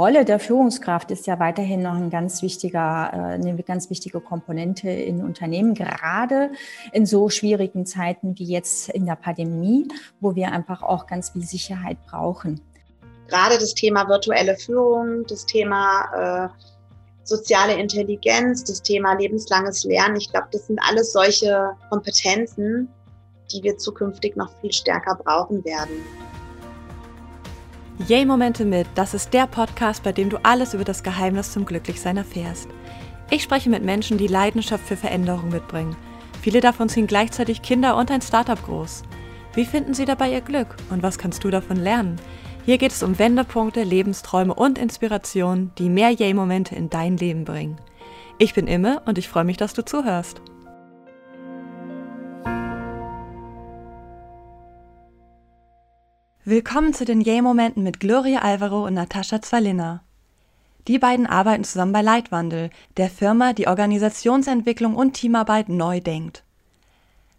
Rolle der Führungskraft ist ja weiterhin noch ein ganz wichtiger, äh, eine ganz wichtige Komponente in Unternehmen, gerade in so schwierigen Zeiten wie jetzt in der Pandemie, wo wir einfach auch ganz viel Sicherheit brauchen. Gerade das Thema virtuelle Führung, das Thema äh, soziale Intelligenz, das Thema lebenslanges Lernen, ich glaube, das sind alles solche Kompetenzen, die wir zukünftig noch viel stärker brauchen werden. Yay Momente mit, das ist der Podcast, bei dem du alles über das Geheimnis zum Glücklichsein erfährst. Ich spreche mit Menschen, die Leidenschaft für Veränderung mitbringen. Viele davon ziehen gleichzeitig Kinder und ein Startup groß. Wie finden sie dabei ihr Glück und was kannst du davon lernen? Hier geht es um Wendepunkte, Lebensträume und Inspirationen, die mehr Yay-Momente in dein Leben bringen. Ich bin Imme und ich freue mich, dass du zuhörst. Willkommen zu den Yay-Momenten mit Gloria Alvaro und Natascha Zwalina. Die beiden arbeiten zusammen bei Leitwandel, der Firma, die Organisationsentwicklung und Teamarbeit neu denkt.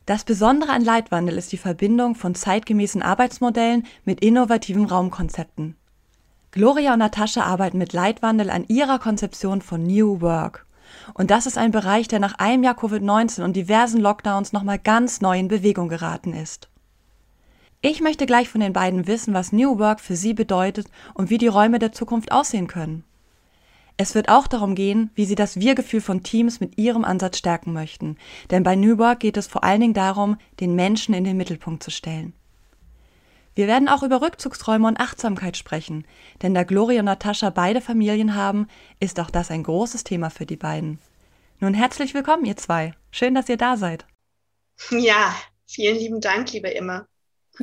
Das Besondere an Leitwandel ist die Verbindung von zeitgemäßen Arbeitsmodellen mit innovativen Raumkonzepten. Gloria und Natascha arbeiten mit Leitwandel an ihrer Konzeption von New Work. Und das ist ein Bereich, der nach einem Jahr Covid-19 und diversen Lockdowns nochmal ganz neu in Bewegung geraten ist. Ich möchte gleich von den beiden wissen, was New Work für sie bedeutet und wie die Räume der Zukunft aussehen können. Es wird auch darum gehen, wie sie das Wir-Gefühl von Teams mit ihrem Ansatz stärken möchten. Denn bei New Work geht es vor allen Dingen darum, den Menschen in den Mittelpunkt zu stellen. Wir werden auch über Rückzugsräume und Achtsamkeit sprechen, denn da Gloria und Natascha beide Familien haben, ist auch das ein großes Thema für die beiden. Nun herzlich willkommen, ihr zwei. Schön, dass ihr da seid. Ja, vielen lieben Dank, liebe Immer.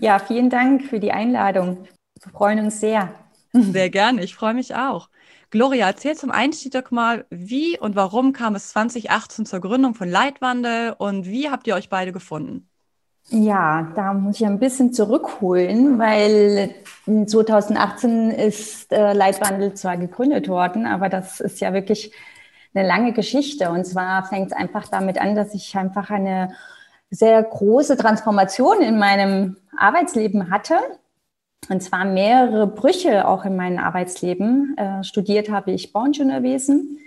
Ja, vielen Dank für die Einladung. Wir freuen uns sehr. Sehr gerne, ich freue mich auch. Gloria, erzähl zum Einstieg doch mal, wie und warum kam es 2018 zur Gründung von Leitwandel und wie habt ihr euch beide gefunden? Ja, da muss ich ein bisschen zurückholen, weil 2018 ist äh, Leitwandel zwar gegründet worden, aber das ist ja wirklich eine lange Geschichte. Und zwar fängt es einfach damit an, dass ich einfach eine sehr große Transformation in meinem Arbeitsleben hatte. Und zwar mehrere Brüche auch in meinem Arbeitsleben. Äh, studiert habe ich Bauingenieurwesen.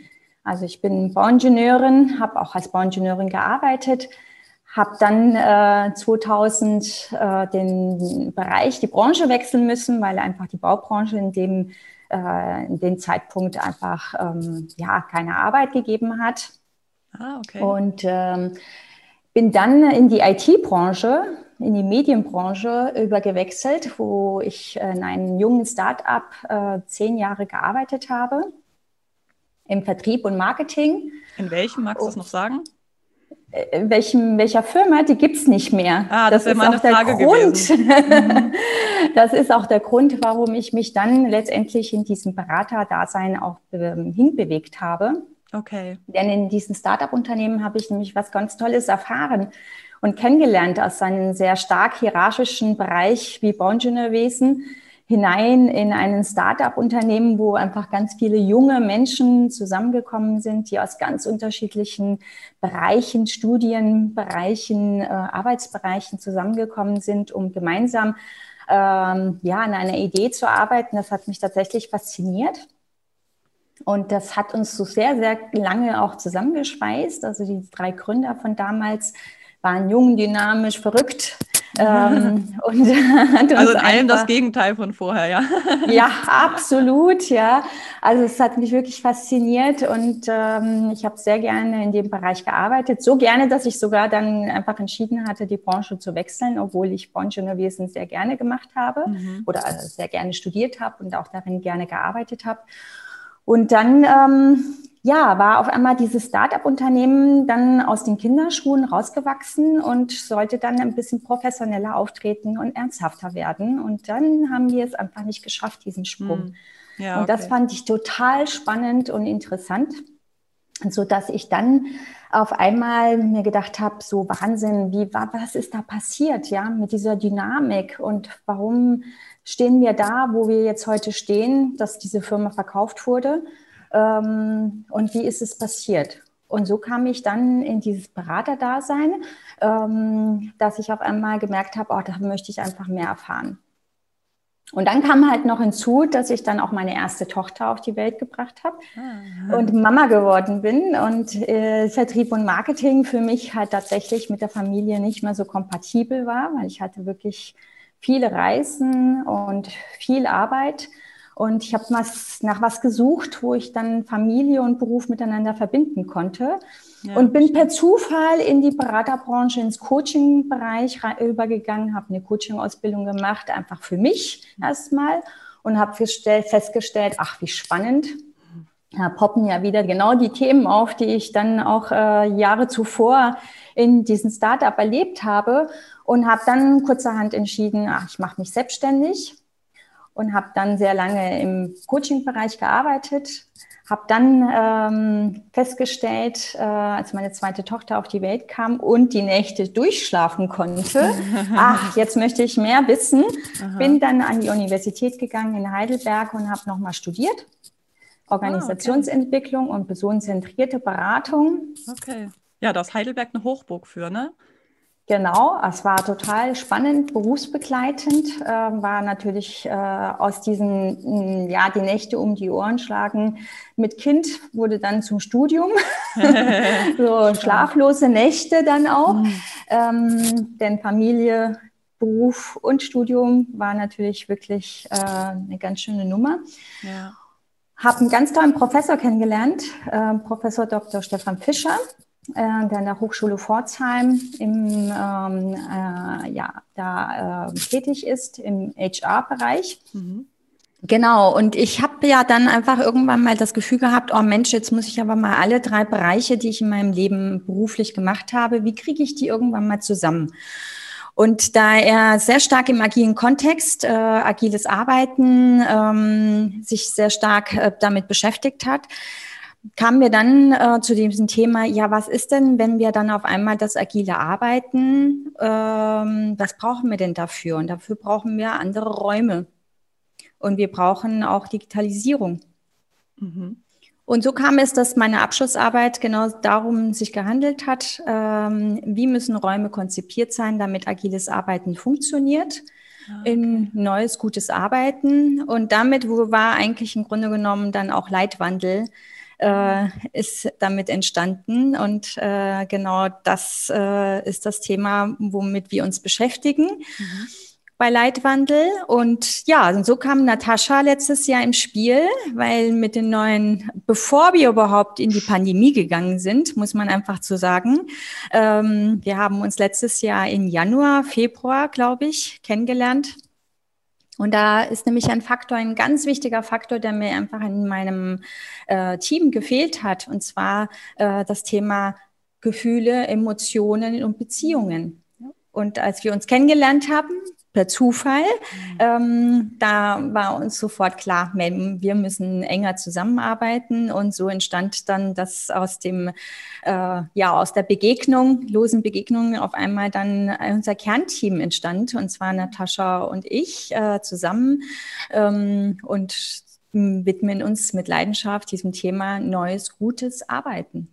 Also ich bin Bauingenieurin, habe auch als Bauingenieurin gearbeitet, habe dann äh, 2000 äh, den Bereich, die Branche wechseln müssen, weil einfach die Baubranche in dem, äh, in dem Zeitpunkt einfach ähm, ja, keine Arbeit gegeben hat. Ah, okay. Und ähm, bin dann in die IT-Branche, in die Medienbranche übergewechselt, wo ich in einem jungen Start-up äh, zehn Jahre gearbeitet habe im Vertrieb und Marketing. In welchem, magst du das noch sagen? In welchem, welcher Firma, die gibt es nicht mehr. Ah, das, das ist meine auch der Frage Grund. Mhm. das ist auch der Grund, warum ich mich dann letztendlich in diesem Beraterdasein auch ähm, hinbewegt habe. Okay. Denn in diesen Startup-Unternehmen habe ich nämlich was ganz Tolles erfahren und kennengelernt aus einem sehr stark hierarchischen Bereich wie Bauingenieurwesen hinein in ein Startup-Unternehmen, wo einfach ganz viele junge Menschen zusammengekommen sind, die aus ganz unterschiedlichen Bereichen, Studienbereichen, äh, Arbeitsbereichen zusammengekommen sind, um gemeinsam ähm, ja an einer Idee zu arbeiten. Das hat mich tatsächlich fasziniert. Und das hat uns so sehr, sehr lange auch zusammengeschweißt. Also die drei Gründer von damals waren jung, dynamisch, verrückt. ähm, und also in allem das Gegenteil von vorher, ja. ja, absolut, ja. Also es hat mich wirklich fasziniert und ähm, ich habe sehr gerne in dem Bereich gearbeitet. So gerne, dass ich sogar dann einfach entschieden hatte, die Branche zu wechseln, obwohl ich Branchenwesen sehr gerne gemacht habe mhm. oder sehr gerne studiert habe und auch darin gerne gearbeitet habe. Und dann, ähm, ja, war auf einmal dieses Start-up-Unternehmen dann aus den Kinderschuhen rausgewachsen und sollte dann ein bisschen professioneller auftreten und ernsthafter werden. Und dann haben wir es einfach nicht geschafft, diesen Sprung. Hm. Ja. Und das fand ich total spannend und interessant, so dass ich dann auf einmal mir gedacht habe, so Wahnsinn, wie was ist da passiert, ja, mit dieser Dynamik und warum stehen wir da, wo wir jetzt heute stehen, dass diese Firma verkauft wurde. Ähm, und wie ist es passiert? Und so kam ich dann in dieses Beraterdasein, ähm, dass ich auf einmal gemerkt habe, oh, da möchte ich einfach mehr erfahren. Und dann kam halt noch hinzu, dass ich dann auch meine erste Tochter auf die Welt gebracht habe und Mama geworden bin. Und äh, Vertrieb und Marketing für mich halt tatsächlich mit der Familie nicht mehr so kompatibel war, weil ich hatte wirklich viele Reisen und viel Arbeit. Und ich habe nach was gesucht, wo ich dann Familie und Beruf miteinander verbinden konnte. Ja, und bin per Zufall in die Beraterbranche, ins Coaching-Bereich übergegangen, habe eine Coaching-Ausbildung gemacht, einfach für mich erstmal und habe festgestellt, ach, wie spannend. Da poppen ja wieder genau die Themen auf, die ich dann auch äh, Jahre zuvor in diesem Startup erlebt habe und habe dann kurzerhand entschieden, ach, ich mache mich selbstständig und habe dann sehr lange im Coaching-Bereich gearbeitet. Habe dann ähm, festgestellt, äh, als meine zweite Tochter auf die Welt kam und die Nächte durchschlafen konnte, ach, jetzt möchte ich mehr wissen. Aha. Bin dann an die Universität gegangen in Heidelberg und habe nochmal studiert. Organisationsentwicklung ah, okay. und personenzentrierte Beratung. Okay. Ja, da ist Heidelberg eine Hochburg für, ne? Genau, es war total spannend, berufsbegleitend, äh, war natürlich äh, aus diesen, ja, die Nächte um die Ohren schlagen mit Kind, wurde dann zum Studium, so schlaflose Nächte dann auch, mhm. ähm, denn Familie, Beruf und Studium war natürlich wirklich äh, eine ganz schöne Nummer. Ja. Habe einen ganz tollen Professor kennengelernt, äh, Professor Dr. Stefan Fischer äh, der an der Hochschule Pforzheim im, ähm, äh, ja, da äh, tätig ist im HR-Bereich. Mhm. Genau, und ich habe ja dann einfach irgendwann mal das Gefühl gehabt, oh Mensch, jetzt muss ich aber mal alle drei Bereiche, die ich in meinem Leben beruflich gemacht habe, wie kriege ich die irgendwann mal zusammen? Und da er sehr stark im agilen Kontext, äh, agiles Arbeiten, ähm, sich sehr stark äh, damit beschäftigt hat, kamen wir dann äh, zu diesem Thema, ja, was ist denn, wenn wir dann auf einmal das agile Arbeiten, ähm, was brauchen wir denn dafür? Und dafür brauchen wir andere Räume. Und wir brauchen auch Digitalisierung. Mhm. Und so kam es, dass meine Abschlussarbeit genau darum sich gehandelt hat, ähm, wie müssen Räume konzipiert sein, damit agiles Arbeiten funktioniert. Ah, okay. in neues, gutes Arbeiten. Und damit wo war eigentlich im Grunde genommen dann auch Leitwandel äh, ist damit entstanden. Und äh, genau das äh, ist das Thema, womit wir uns beschäftigen. Mhm bei Leitwandel. Und ja, und so kam Natascha letztes Jahr im Spiel, weil mit den neuen, bevor wir überhaupt in die Pandemie gegangen sind, muss man einfach zu sagen, ähm, wir haben uns letztes Jahr im Januar, Februar, glaube ich, kennengelernt. Und da ist nämlich ein Faktor, ein ganz wichtiger Faktor, der mir einfach in meinem äh, Team gefehlt hat, und zwar äh, das Thema Gefühle, Emotionen und Beziehungen. Und als wir uns kennengelernt haben, per Zufall. Mhm. Ähm, da war uns sofort klar, wir müssen enger zusammenarbeiten und so entstand dann das aus dem, äh, ja, aus der Begegnung, losen Begegnung auf einmal dann unser Kernteam entstand und zwar Natascha und ich äh, zusammen ähm, und widmen uns mit Leidenschaft diesem Thema neues, gutes Arbeiten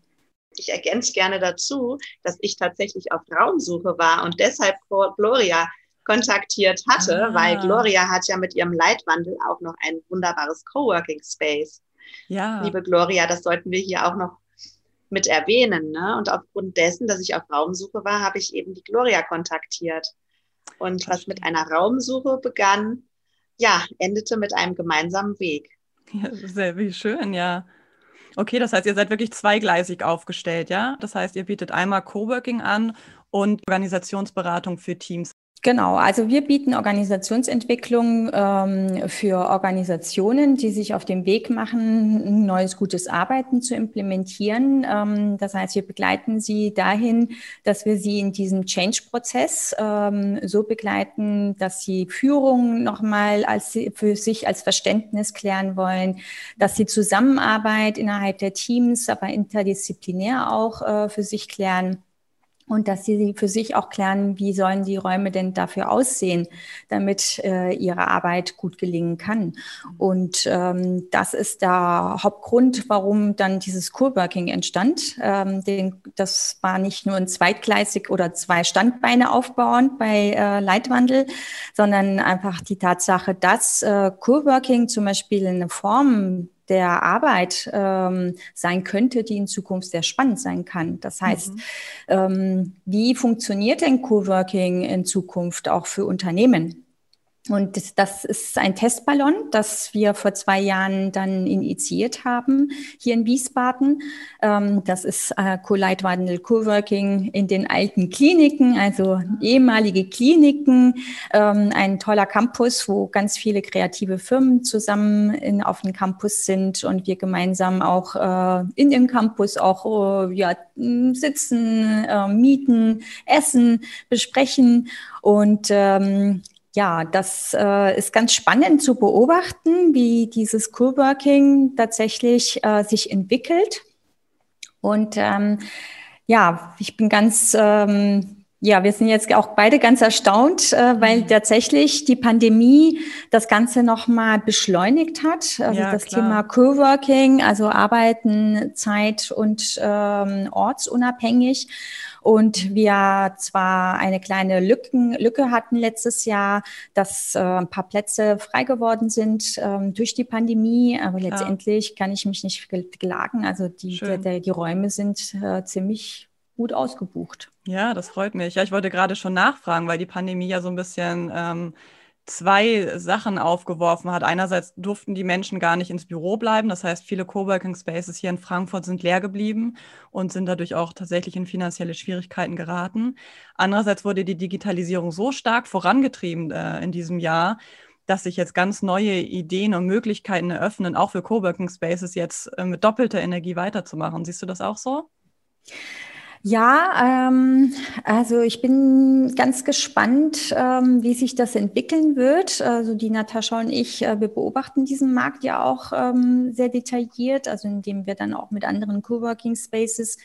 ich ergänze gerne dazu, dass ich tatsächlich auf Raumsuche war und deshalb Gloria kontaktiert hatte, ah. weil Gloria hat ja mit ihrem Leitwandel auch noch ein wunderbares Coworking Space. Ja. Liebe Gloria, das sollten wir hier auch noch mit erwähnen. Ne? Und aufgrund dessen, dass ich auf Raumsuche war, habe ich eben die Gloria kontaktiert. Und was mit einer Raumsuche begann, ja, endete mit einem gemeinsamen Weg. Ja, sehr wie schön, ja. Okay, das heißt, ihr seid wirklich zweigleisig aufgestellt, ja? Das heißt, ihr bietet einmal Coworking an und Organisationsberatung für Teams. Genau, also wir bieten Organisationsentwicklung ähm, für Organisationen, die sich auf den Weg machen, neues gutes Arbeiten zu implementieren. Ähm, das heißt, wir begleiten sie dahin, dass wir sie in diesem Change-Prozess ähm, so begleiten, dass sie Führung nochmal als, für sich als Verständnis klären wollen, dass sie Zusammenarbeit innerhalb der Teams, aber interdisziplinär auch äh, für sich klären und dass sie für sich auch klären, wie sollen die Räume denn dafür aussehen, damit äh, ihre Arbeit gut gelingen kann. Und ähm, das ist der Hauptgrund, warum dann dieses Coworking entstand. Ähm, den, das war nicht nur ein zweitgleisig oder zwei Standbeine aufbauend bei äh, Leitwandel, sondern einfach die Tatsache, dass äh, Coworking zum Beispiel eine Form der Arbeit ähm, sein könnte, die in Zukunft sehr spannend sein kann. Das heißt, mhm. ähm, wie funktioniert denn Coworking in Zukunft auch für Unternehmen? Und das, das, ist ein Testballon, das wir vor zwei Jahren dann initiiert haben hier in Wiesbaden. Ähm, das ist äh, Co-Leitwandel Coworking in den alten Kliniken, also ehemalige Kliniken. Ähm, ein toller Campus, wo ganz viele kreative Firmen zusammen in, auf dem Campus sind und wir gemeinsam auch äh, in dem Campus auch äh, ja, sitzen, äh, mieten, essen, besprechen. Und ähm, ja, das äh, ist ganz spannend zu beobachten, wie dieses Coworking tatsächlich äh, sich entwickelt. Und ähm, ja, ich bin ganz, ähm, ja, wir sind jetzt auch beide ganz erstaunt, äh, weil mhm. tatsächlich die Pandemie das Ganze nochmal beschleunigt hat. Also ja, das klar. Thema Coworking, also Arbeiten, Zeit und ähm, ortsunabhängig und wir zwar eine kleine Lücken, Lücke hatten letztes Jahr, dass äh, ein paar Plätze frei geworden sind ähm, durch die Pandemie, aber letztendlich ja. kann ich mich nicht klagen. Also die, der, der, die Räume sind äh, ziemlich gut ausgebucht. Ja, das freut mich. Ja, ich wollte gerade schon nachfragen, weil die Pandemie ja so ein bisschen ähm, zwei Sachen aufgeworfen hat. Einerseits durften die Menschen gar nicht ins Büro bleiben. Das heißt, viele Coworking Spaces hier in Frankfurt sind leer geblieben und sind dadurch auch tatsächlich in finanzielle Schwierigkeiten geraten. Andererseits wurde die Digitalisierung so stark vorangetrieben äh, in diesem Jahr, dass sich jetzt ganz neue Ideen und Möglichkeiten eröffnen, auch für Coworking Spaces jetzt äh, mit doppelter Energie weiterzumachen. Siehst du das auch so? Ja, ähm, also ich bin ganz gespannt, ähm, wie sich das entwickeln wird. Also die Natascha und ich, äh, wir beobachten diesen Markt ja auch ähm, sehr detailliert, also indem wir dann auch mit anderen Coworking Spaces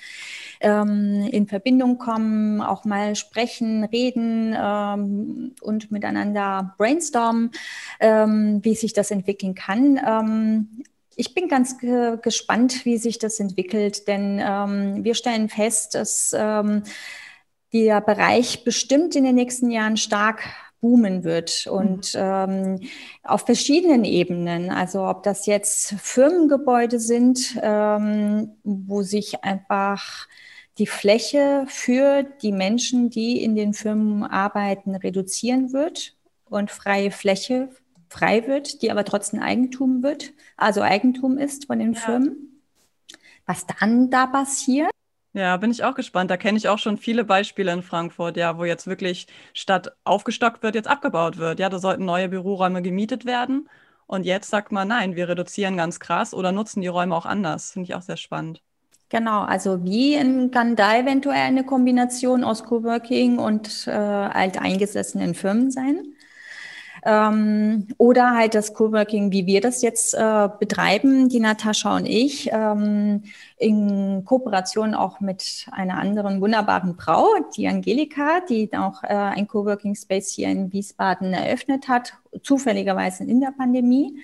ähm, in Verbindung kommen, auch mal sprechen, reden ähm, und miteinander brainstormen, ähm, wie sich das entwickeln kann. Ähm, ich bin ganz ge gespannt, wie sich das entwickelt, denn ähm, wir stellen fest, dass ähm, der Bereich bestimmt in den nächsten Jahren stark boomen wird und mhm. ähm, auf verschiedenen Ebenen. Also ob das jetzt Firmengebäude sind, ähm, wo sich einfach die Fläche für die Menschen, die in den Firmen arbeiten, reduzieren wird und freie Fläche frei wird, die aber trotzdem Eigentum wird, also Eigentum ist von den ja. Firmen. Was dann da passiert? Ja, bin ich auch gespannt. Da kenne ich auch schon viele Beispiele in Frankfurt, ja, wo jetzt wirklich statt aufgestockt wird, jetzt abgebaut wird. Ja, da sollten neue Büroräume gemietet werden. Und jetzt sagt man, nein, wir reduzieren ganz krass oder nutzen die Räume auch anders. Finde ich auch sehr spannend. Genau, also wie in, kann da eventuell eine Kombination aus Coworking und äh, alteingesessenen Firmen sein? Ähm, oder halt das Coworking, wie wir das jetzt äh, betreiben, die Natascha und ich, ähm, in Kooperation auch mit einer anderen wunderbaren Frau, die Angelika, die auch äh, ein Coworking Space hier in Wiesbaden eröffnet hat, zufälligerweise in der Pandemie.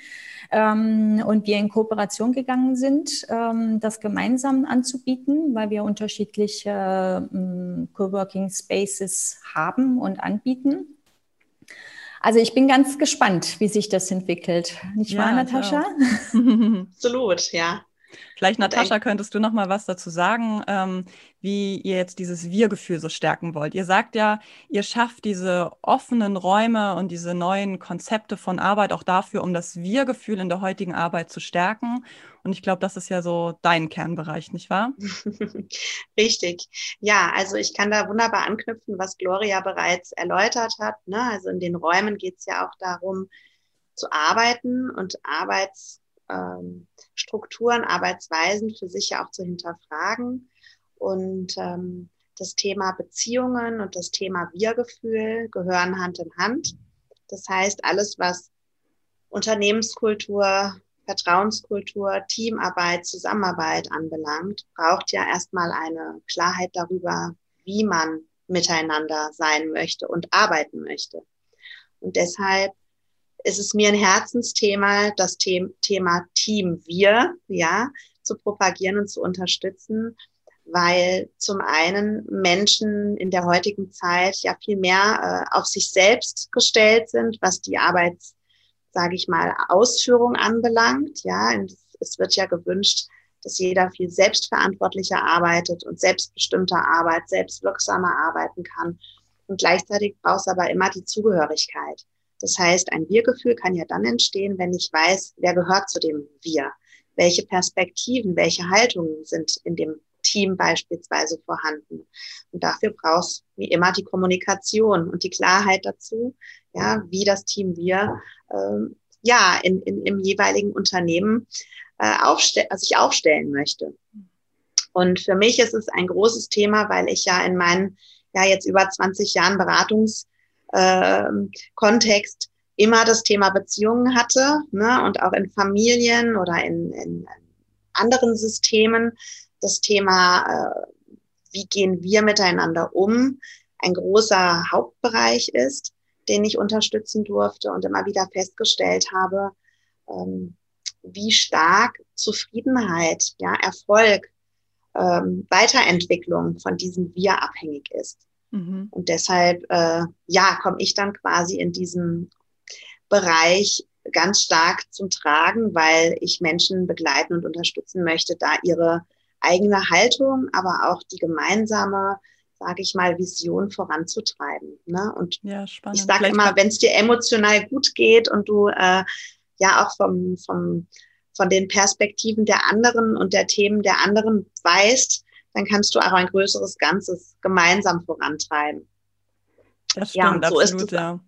Ähm, und wir in Kooperation gegangen sind, ähm, das gemeinsam anzubieten, weil wir unterschiedliche ähm, Coworking Spaces haben und anbieten. Also ich bin ganz gespannt, wie sich das entwickelt. Nicht ja, wahr, Natascha? Absolut, ja. Vielleicht, Natascha, könntest du noch mal was dazu sagen, ähm, wie ihr jetzt dieses Wir-Gefühl so stärken wollt. Ihr sagt ja, ihr schafft diese offenen Räume und diese neuen Konzepte von Arbeit auch dafür, um das Wir-Gefühl in der heutigen Arbeit zu stärken. Und ich glaube, das ist ja so dein Kernbereich, nicht wahr? Richtig. Ja, also ich kann da wunderbar anknüpfen, was Gloria bereits erläutert hat. Ne? Also in den Räumen geht es ja auch darum, zu arbeiten und Arbeitsstrukturen, ähm, Arbeitsweisen für sich ja auch zu hinterfragen. Und ähm, das Thema Beziehungen und das Thema Wir-Gefühl gehören Hand in Hand. Das heißt, alles, was Unternehmenskultur, Vertrauenskultur, Teamarbeit, Zusammenarbeit anbelangt, braucht ja erstmal eine Klarheit darüber, wie man miteinander sein möchte und arbeiten möchte. Und deshalb ist es mir ein Herzensthema, das Thema Team Wir, ja, zu propagieren und zu unterstützen, weil zum einen Menschen in der heutigen Zeit ja viel mehr äh, auf sich selbst gestellt sind, was die Arbeits, sage ich mal, Ausführung anbelangt. Ja, und es wird ja gewünscht, dass jeder viel selbstverantwortlicher arbeitet und selbstbestimmter Arbeit, selbstwirksamer arbeiten kann. Und gleichzeitig braucht es aber immer die Zugehörigkeit. Das heißt, ein Wir-Gefühl kann ja dann entstehen, wenn ich weiß, wer gehört zu dem Wir. Welche Perspektiven, welche Haltungen sind in dem Team beispielsweise vorhanden. Und dafür brauchst wie immer die Kommunikation und die Klarheit dazu, ja, wie das Team wir ähm, ja in, in, im jeweiligen Unternehmen äh, aufste also sich aufstellen möchte. Und für mich ist es ein großes Thema, weil ich ja in meinen ja jetzt über 20 Jahren Beratungskontext äh, immer das Thema Beziehungen hatte ne, und auch in Familien oder in, in anderen Systemen das Thema, äh, wie gehen wir miteinander um, ein großer Hauptbereich ist, den ich unterstützen durfte und immer wieder festgestellt habe, ähm, wie stark Zufriedenheit, ja, Erfolg, ähm, Weiterentwicklung von diesem Wir abhängig ist. Mhm. Und deshalb, äh, ja, komme ich dann quasi in diesem Bereich ganz stark zum Tragen, weil ich Menschen begleiten und unterstützen möchte, da ihre eigene Haltung, aber auch die gemeinsame, sage ich mal, Vision voranzutreiben. Ne? Und ja, ich sage immer, wenn es dir emotional gut geht und du äh, ja auch vom, vom, von den Perspektiven der anderen und der Themen der anderen weißt, dann kannst du auch ein größeres Ganzes gemeinsam vorantreiben. Das stimmt, ja, so absolut. Ja.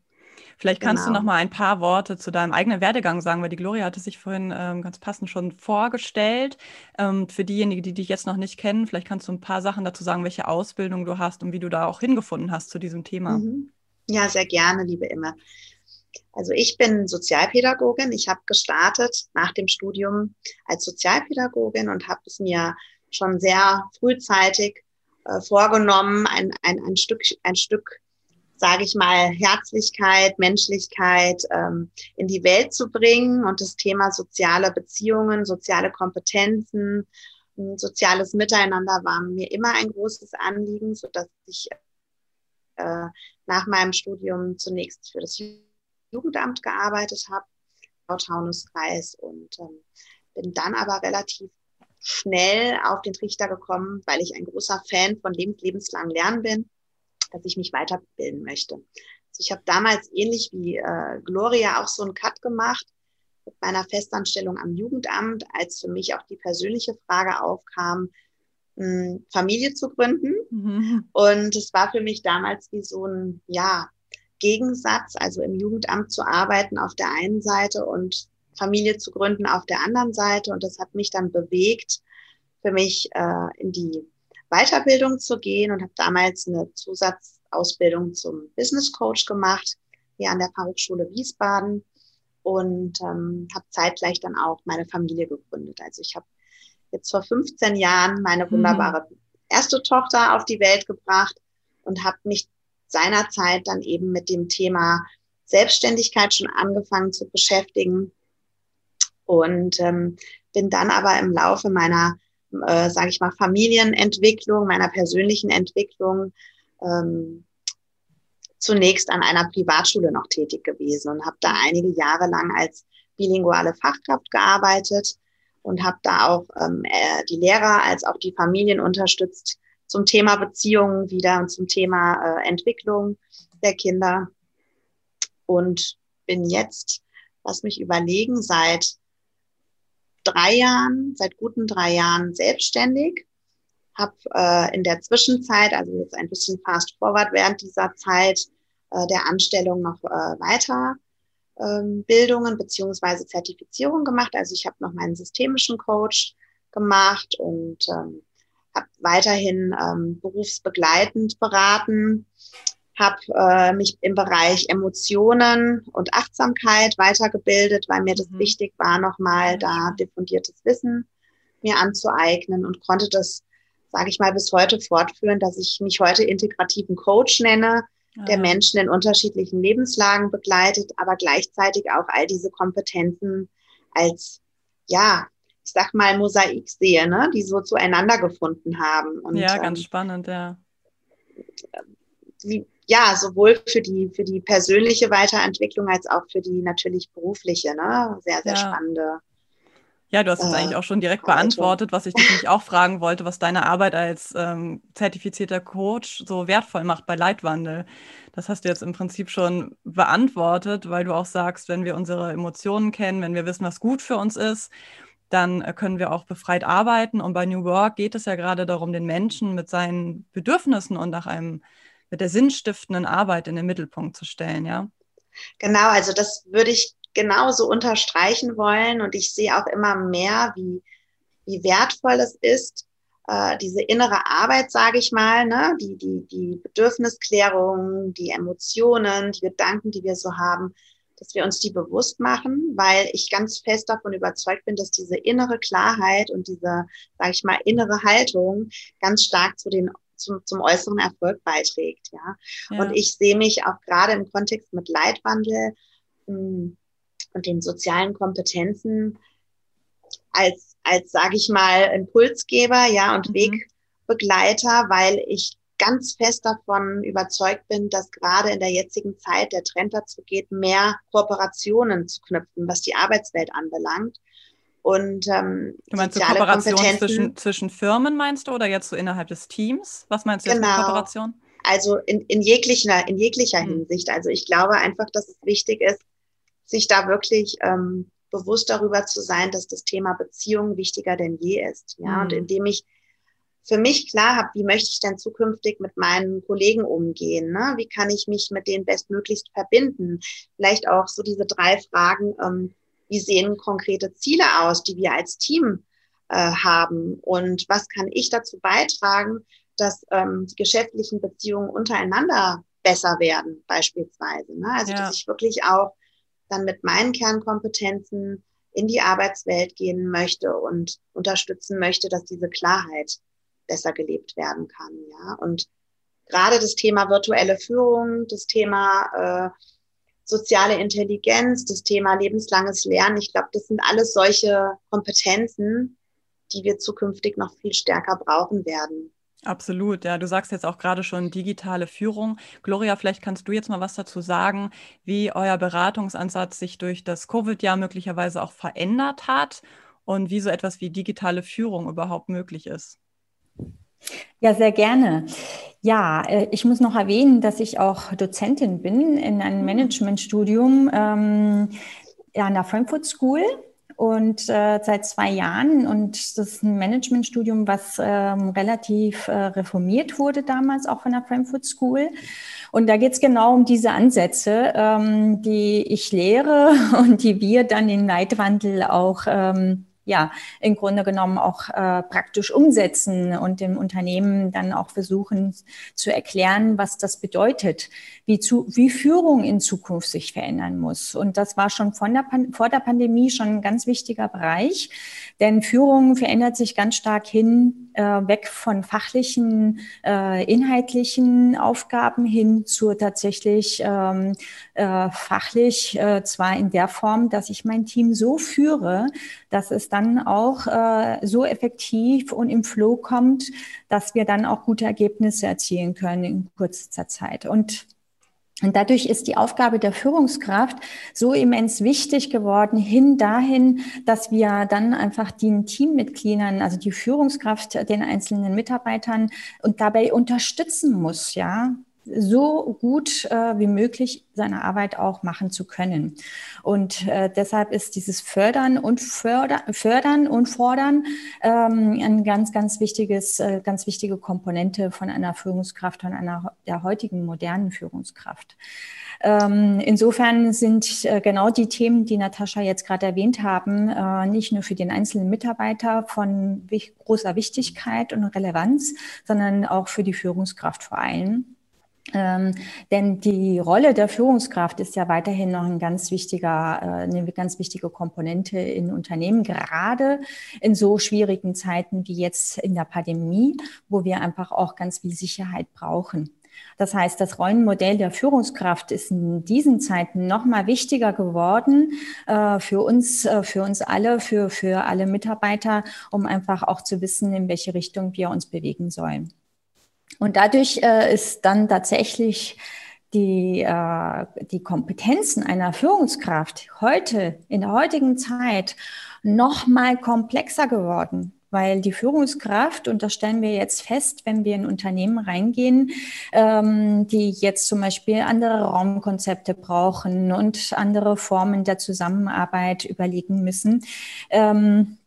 Vielleicht kannst genau. du noch mal ein paar Worte zu deinem eigenen Werdegang sagen, weil die Gloria hatte sich vorhin ähm, ganz passend schon vorgestellt. Ähm, für diejenigen, die dich jetzt noch nicht kennen, vielleicht kannst du ein paar Sachen dazu sagen, welche Ausbildung du hast und wie du da auch hingefunden hast zu diesem Thema. Mhm. Ja, sehr gerne, liebe Imme. Also ich bin Sozialpädagogin. Ich habe gestartet nach dem Studium als Sozialpädagogin und habe es mir schon sehr frühzeitig äh, vorgenommen, ein, ein, ein Stück, ein Stück sage ich mal, Herzlichkeit, Menschlichkeit ähm, in die Welt zu bringen und das Thema soziale Beziehungen, soziale Kompetenzen, soziales Miteinander war mir immer ein großes Anliegen, so dass ich äh, nach meinem Studium zunächst für das Jugendamt gearbeitet habe, Taunuskreis und ähm, bin dann aber relativ schnell auf den Trichter gekommen, weil ich ein großer Fan von lebenslangen Lernen bin dass ich mich weiterbilden möchte. Also ich habe damals ähnlich wie äh, Gloria auch so einen Cut gemacht mit meiner Festanstellung am Jugendamt, als für mich auch die persönliche Frage aufkam, mh, hm, Familie zu gründen. Mhm. Und es war für mich damals wie so ein, ja, Gegensatz, also im Jugendamt zu arbeiten auf der einen Seite und Familie zu gründen auf der anderen Seite. Und das hat mich dann bewegt, für mich äh, in die Weiterbildung zu gehen und habe damals eine Zusatzausbildung zum Business Coach gemacht hier an der Fachhochschule Wiesbaden und ähm, habe zeitgleich dann auch meine Familie gegründet. Also ich habe jetzt vor 15 Jahren meine mhm. wunderbare erste Tochter auf die Welt gebracht und habe mich seinerzeit dann eben mit dem Thema Selbstständigkeit schon angefangen zu beschäftigen und ähm, bin dann aber im Laufe meiner äh, sage ich mal, Familienentwicklung, meiner persönlichen Entwicklung ähm, zunächst an einer Privatschule noch tätig gewesen und habe da einige Jahre lang als bilinguale Fachkraft gearbeitet und habe da auch ähm, äh, die Lehrer als auch die Familien unterstützt zum Thema Beziehungen wieder und zum Thema äh, Entwicklung der Kinder. Und bin jetzt, lass mich überlegen, seit drei Jahren, seit guten drei Jahren selbstständig, habe äh, in der Zwischenzeit, also jetzt ein bisschen fast forward während dieser Zeit äh, der Anstellung noch äh, weiter ähm, Bildungen beziehungsweise Zertifizierung gemacht. Also ich habe noch meinen systemischen Coach gemacht und ähm, habe weiterhin ähm, berufsbegleitend beraten habe äh, mich im Bereich Emotionen und Achtsamkeit weitergebildet, weil mir das mhm. wichtig war, nochmal da diffundiertes Wissen mir anzueignen und konnte das sage ich mal, bis heute fortführen, dass ich mich heute integrativen Coach nenne, der ah. Menschen in unterschiedlichen Lebenslagen begleitet, aber gleichzeitig auch all diese Kompetenzen als, ja, ich sag mal, Mosaik sehe, ne? die so zueinander gefunden haben. Und, ja, ganz ähm, spannend, ja. Wie, ja, sowohl für die, für die persönliche Weiterentwicklung als auch für die natürlich berufliche, ne? Sehr, sehr ja. spannende ja, du hast es äh, eigentlich auch schon direkt beantwortet, was ich dich auch fragen wollte, was deine Arbeit als ähm, zertifizierter Coach so wertvoll macht bei Leitwandel. Das hast du jetzt im Prinzip schon beantwortet, weil du auch sagst, wenn wir unsere Emotionen kennen, wenn wir wissen, was gut für uns ist, dann äh, können wir auch befreit arbeiten. Und bei New Work geht es ja gerade darum, den Menschen mit seinen Bedürfnissen und nach einem, mit der sinnstiftenden Arbeit in den Mittelpunkt zu stellen, ja? Genau, also das würde ich genauso unterstreichen wollen. Und ich sehe auch immer mehr, wie, wie wertvoll es ist, äh, diese innere Arbeit, sage ich mal, ne? die, die, die Bedürfnisklärung, die Emotionen, die Gedanken, die wir so haben, dass wir uns die bewusst machen, weil ich ganz fest davon überzeugt bin, dass diese innere Klarheit und diese, sage ich mal, innere Haltung ganz stark zu den zum, zum äußeren Erfolg beiträgt. Ja? ja. Und ich sehe mich auch gerade im Kontext mit Leitwandel mh, hm, und den sozialen Kompetenzen als, als sage ich mal, Impulsgeber ja, und mhm. Wegbegleiter, weil ich ganz fest davon überzeugt bin, dass gerade in der jetzigen Zeit der Trend dazu geht, mehr Kooperationen zu knüpfen, was die Arbeitswelt anbelangt. Und ähm, du meinst soziale so Kooperation zwischen, zwischen Firmen, meinst du, oder jetzt so innerhalb des Teams? Was meinst du jetzt genau. mit Kooperation? Also in, in jeglicher, in jeglicher mhm. Hinsicht. Also ich glaube einfach, dass es wichtig ist, sich da wirklich ähm, bewusst darüber zu sein, dass das Thema Beziehung wichtiger denn je ist. Ja, mhm. und indem ich für mich klar habe, wie möchte ich denn zukünftig mit meinen Kollegen umgehen? Ne? Wie kann ich mich mit denen bestmöglichst verbinden? Vielleicht auch so diese drei Fragen, ähm, wie sehen konkrete Ziele aus, die wir als Team äh, haben? Und was kann ich dazu beitragen, dass ähm, die geschäftlichen Beziehungen untereinander besser werden, beispielsweise? Ne? Also, ja. dass ich wirklich auch dann mit meinen Kernkompetenzen in die Arbeitswelt gehen möchte und unterstützen möchte, dass diese Klarheit besser gelebt werden kann. Ja, und gerade das Thema virtuelle Führung, das Thema äh, soziale Intelligenz, das Thema lebenslanges Lernen, ich glaube, das sind alles solche Kompetenzen, die wir zukünftig noch viel stärker brauchen werden. Absolut, ja. Du sagst jetzt auch gerade schon digitale Führung. Gloria, vielleicht kannst du jetzt mal was dazu sagen, wie euer Beratungsansatz sich durch das Covid-Jahr möglicherweise auch verändert hat und wie so etwas wie digitale Führung überhaupt möglich ist. Ja, sehr gerne. Ja, äh, ich muss noch erwähnen, dass ich auch Dozentin bin in einem mhm. Managementstudium ähm, an der Frankfurt School und äh, seit zwei Jahren. Und das ist ein Managementstudium, was ähm, relativ äh, reformiert wurde damals auch von der Frankfurt School. Und da geht es genau um diese Ansätze, ähm, die ich lehre und die wir dann in Leitwandel auch ähm, ja, im Grunde genommen auch äh, praktisch umsetzen und dem Unternehmen dann auch versuchen zu erklären, was das bedeutet, wie, zu, wie Führung in Zukunft sich verändern muss. Und das war schon von der vor der Pandemie schon ein ganz wichtiger Bereich, denn Führung verändert sich ganz stark hin, äh, weg von fachlichen, äh, inhaltlichen Aufgaben hin zu tatsächlich ähm, äh, fachlich, äh, zwar in der Form, dass ich mein Team so führe, dass es dann auch äh, so effektiv und im Flow kommt, dass wir dann auch gute Ergebnisse erzielen können in kurzer Zeit. Und und dadurch ist die Aufgabe der Führungskraft so immens wichtig geworden, hin dahin, dass wir dann einfach den Teammitgliedern, also die Führungskraft den einzelnen Mitarbeitern und dabei unterstützen muss, ja, so gut äh, wie möglich seine Arbeit auch machen zu können. Und äh, deshalb ist dieses Fördern und Förder, Fördern und Fordern ähm, ein ganz, ganz wichtiges, äh, ganz wichtige Komponente von einer Führungskraft, von einer der heutigen modernen Führungskraft. Ähm, insofern sind äh, genau die Themen, die Natascha jetzt gerade erwähnt haben, äh, nicht nur für den einzelnen Mitarbeiter von großer Wichtigkeit und Relevanz, sondern auch für die Führungskraft vor allem. Ähm, denn die Rolle der Führungskraft ist ja weiterhin noch ein ganz wichtiger, äh, eine ganz wichtige Komponente in Unternehmen, gerade in so schwierigen Zeiten wie jetzt in der Pandemie, wo wir einfach auch ganz viel Sicherheit brauchen. Das heißt, das Rollenmodell der Führungskraft ist in diesen Zeiten noch mal wichtiger geworden äh, für uns, äh, für uns alle, für, für alle Mitarbeiter, um einfach auch zu wissen, in welche Richtung wir uns bewegen sollen. Und dadurch äh, ist dann tatsächlich die, äh, die Kompetenzen einer Führungskraft heute, in der heutigen Zeit, noch mal komplexer geworden. Weil die Führungskraft, und das stellen wir jetzt fest, wenn wir in Unternehmen reingehen, ähm, die jetzt zum Beispiel andere Raumkonzepte brauchen und andere Formen der Zusammenarbeit überlegen müssen, ähm,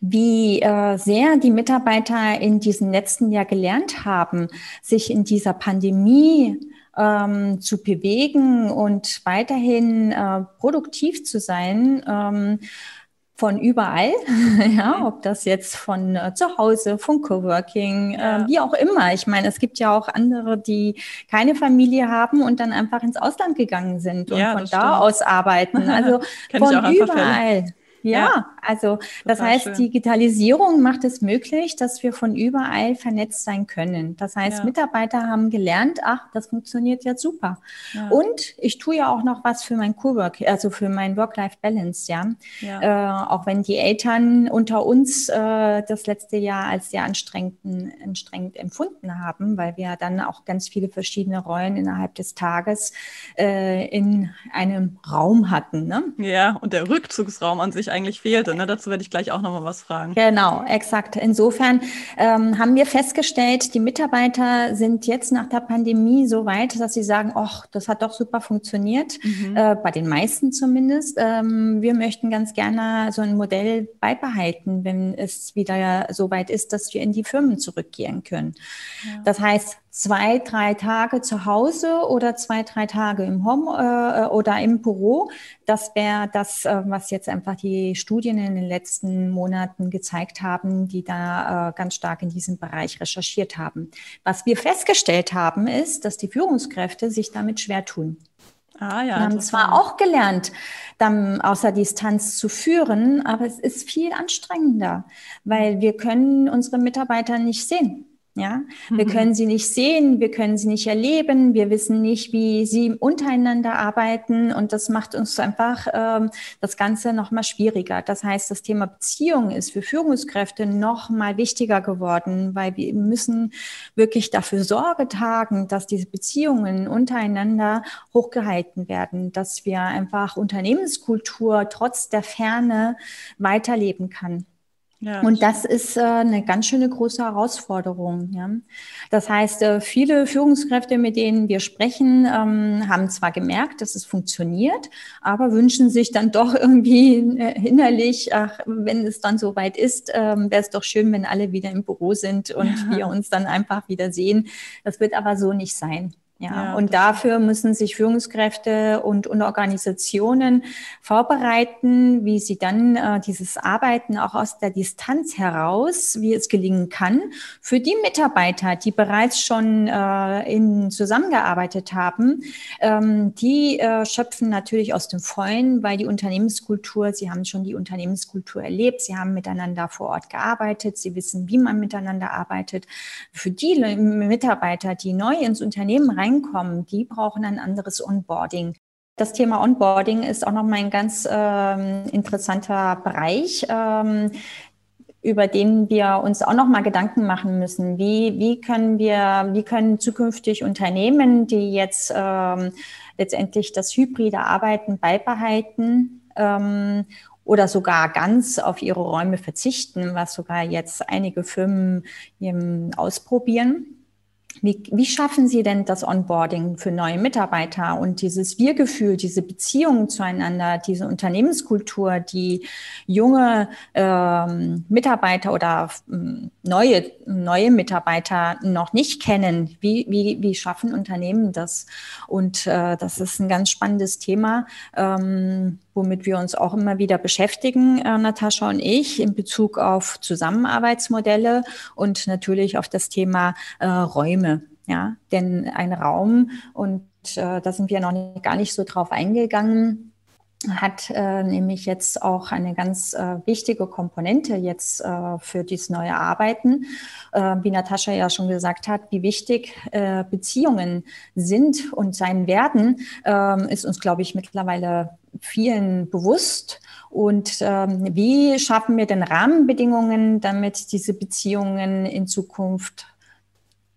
wie äh, sehr die Mitarbeiter in diesem letzten Jahr gelernt haben, sich in dieser Pandemie ähm, zu bewegen und weiterhin äh, produktiv zu sein. Ähm, von überall, ja, ob das jetzt von äh, zu Hause, von Coworking, äh, wie auch immer. Ich meine, es gibt ja auch andere, die keine Familie haben und dann einfach ins Ausland gegangen sind und ja, von da stimmt. aus arbeiten. Also von überall. Ja, ja, also das heißt, schön. Digitalisierung macht es möglich, dass wir von überall vernetzt sein können. Das heißt, ja. Mitarbeiter haben gelernt, ach, das funktioniert ja super. Ja. Und ich tue ja auch noch was für mein Cowork, also für mein Work-Life-Balance, ja. Äh, auch wenn die Eltern unter uns äh, das letzte Jahr als sehr anstrengend, anstrengend empfunden haben, weil wir dann auch ganz viele verschiedene Rollen innerhalb des Tages äh, in einem Raum hatten. Ne? Ja, und der Rückzugsraum an sich eigentlich fehlte. Ne? Dazu werde ich gleich auch nochmal was fragen. Genau, exakt. Insofern ähm, haben wir festgestellt, die Mitarbeiter sind jetzt nach der Pandemie so weit, dass sie sagen, ach, das hat doch super funktioniert, mhm. äh, bei den meisten zumindest. Ähm, wir möchten ganz gerne so ein Modell beibehalten, wenn es wieder so weit ist, dass wir in die Firmen zurückkehren können. Ja. Das heißt, zwei, drei Tage zu Hause oder zwei, drei Tage im Home äh, oder im Büro. Das wäre das, äh, was jetzt einfach die Studien in den letzten Monaten gezeigt haben, die da äh, ganz stark in diesem Bereich recherchiert haben. Was wir festgestellt haben, ist, dass die Führungskräfte sich damit schwer tun. Ah, ja, wir haben zwar auch gelernt, dann außer Distanz zu führen, aber es ist viel anstrengender, weil wir können unsere Mitarbeiter nicht sehen. Ja, wir mhm. können sie nicht sehen, wir können sie nicht erleben, wir wissen nicht, wie sie untereinander arbeiten und das macht uns einfach ähm, das Ganze noch mal schwieriger. Das heißt, das Thema Beziehung ist für Führungskräfte noch mal wichtiger geworden, weil wir müssen wirklich dafür Sorge tragen, dass diese Beziehungen untereinander hochgehalten werden, dass wir einfach Unternehmenskultur trotz der Ferne weiterleben kann. Ja, und das ist äh, eine ganz schöne große Herausforderung. Ja. Das heißt, äh, viele Führungskräfte, mit denen wir sprechen, ähm, haben zwar gemerkt, dass es funktioniert, aber wünschen sich dann doch irgendwie äh, innerlich, ach, wenn es dann soweit ist, ähm, wäre es doch schön, wenn alle wieder im Büro sind und ja. wir uns dann einfach wieder sehen. Das wird aber so nicht sein. Ja, ja und dafür müssen sich Führungskräfte und, und Organisationen vorbereiten, wie sie dann äh, dieses Arbeiten auch aus der Distanz heraus, wie es gelingen kann, für die Mitarbeiter, die bereits schon äh, in zusammengearbeitet haben, ähm, die äh, schöpfen natürlich aus dem Vollen, weil die Unternehmenskultur, sie haben schon die Unternehmenskultur erlebt, sie haben miteinander vor Ort gearbeitet, sie wissen, wie man miteinander arbeitet. Für die Mitarbeiter, die neu ins Unternehmen rein reinkommen, die brauchen ein anderes Onboarding. Das Thema Onboarding ist auch nochmal ein ganz ähm, interessanter Bereich. Ähm, über den wir uns auch noch mal Gedanken machen müssen. Wie, wie können wir, wie können zukünftig Unternehmen, die jetzt ähm, letztendlich das hybride Arbeiten beibehalten ähm, oder sogar ganz auf ihre Räume verzichten, was sogar jetzt einige Firmen ausprobieren? Wie, wie schaffen Sie denn das Onboarding für neue Mitarbeiter und dieses Wir-Gefühl, diese Beziehungen zueinander, diese Unternehmenskultur, die junge ähm, Mitarbeiter oder ähm, neue, neue Mitarbeiter noch nicht kennen? Wie, wie, wie schaffen Unternehmen das? Und äh, das ist ein ganz spannendes Thema. Ähm, womit wir uns auch immer wieder beschäftigen, äh, Natascha und ich, in Bezug auf Zusammenarbeitsmodelle und natürlich auf das Thema äh, Räume. Ja, denn ein Raum, und äh, da sind wir noch nicht, gar nicht so drauf eingegangen, hat äh, nämlich jetzt auch eine ganz äh, wichtige Komponente jetzt äh, für dieses neue Arbeiten. Äh, wie Natascha ja schon gesagt hat, wie wichtig äh, Beziehungen sind und sein werden, ähm, ist uns, glaube ich, mittlerweile vielen bewusst. Und ähm, wie schaffen wir denn Rahmenbedingungen, damit diese Beziehungen in Zukunft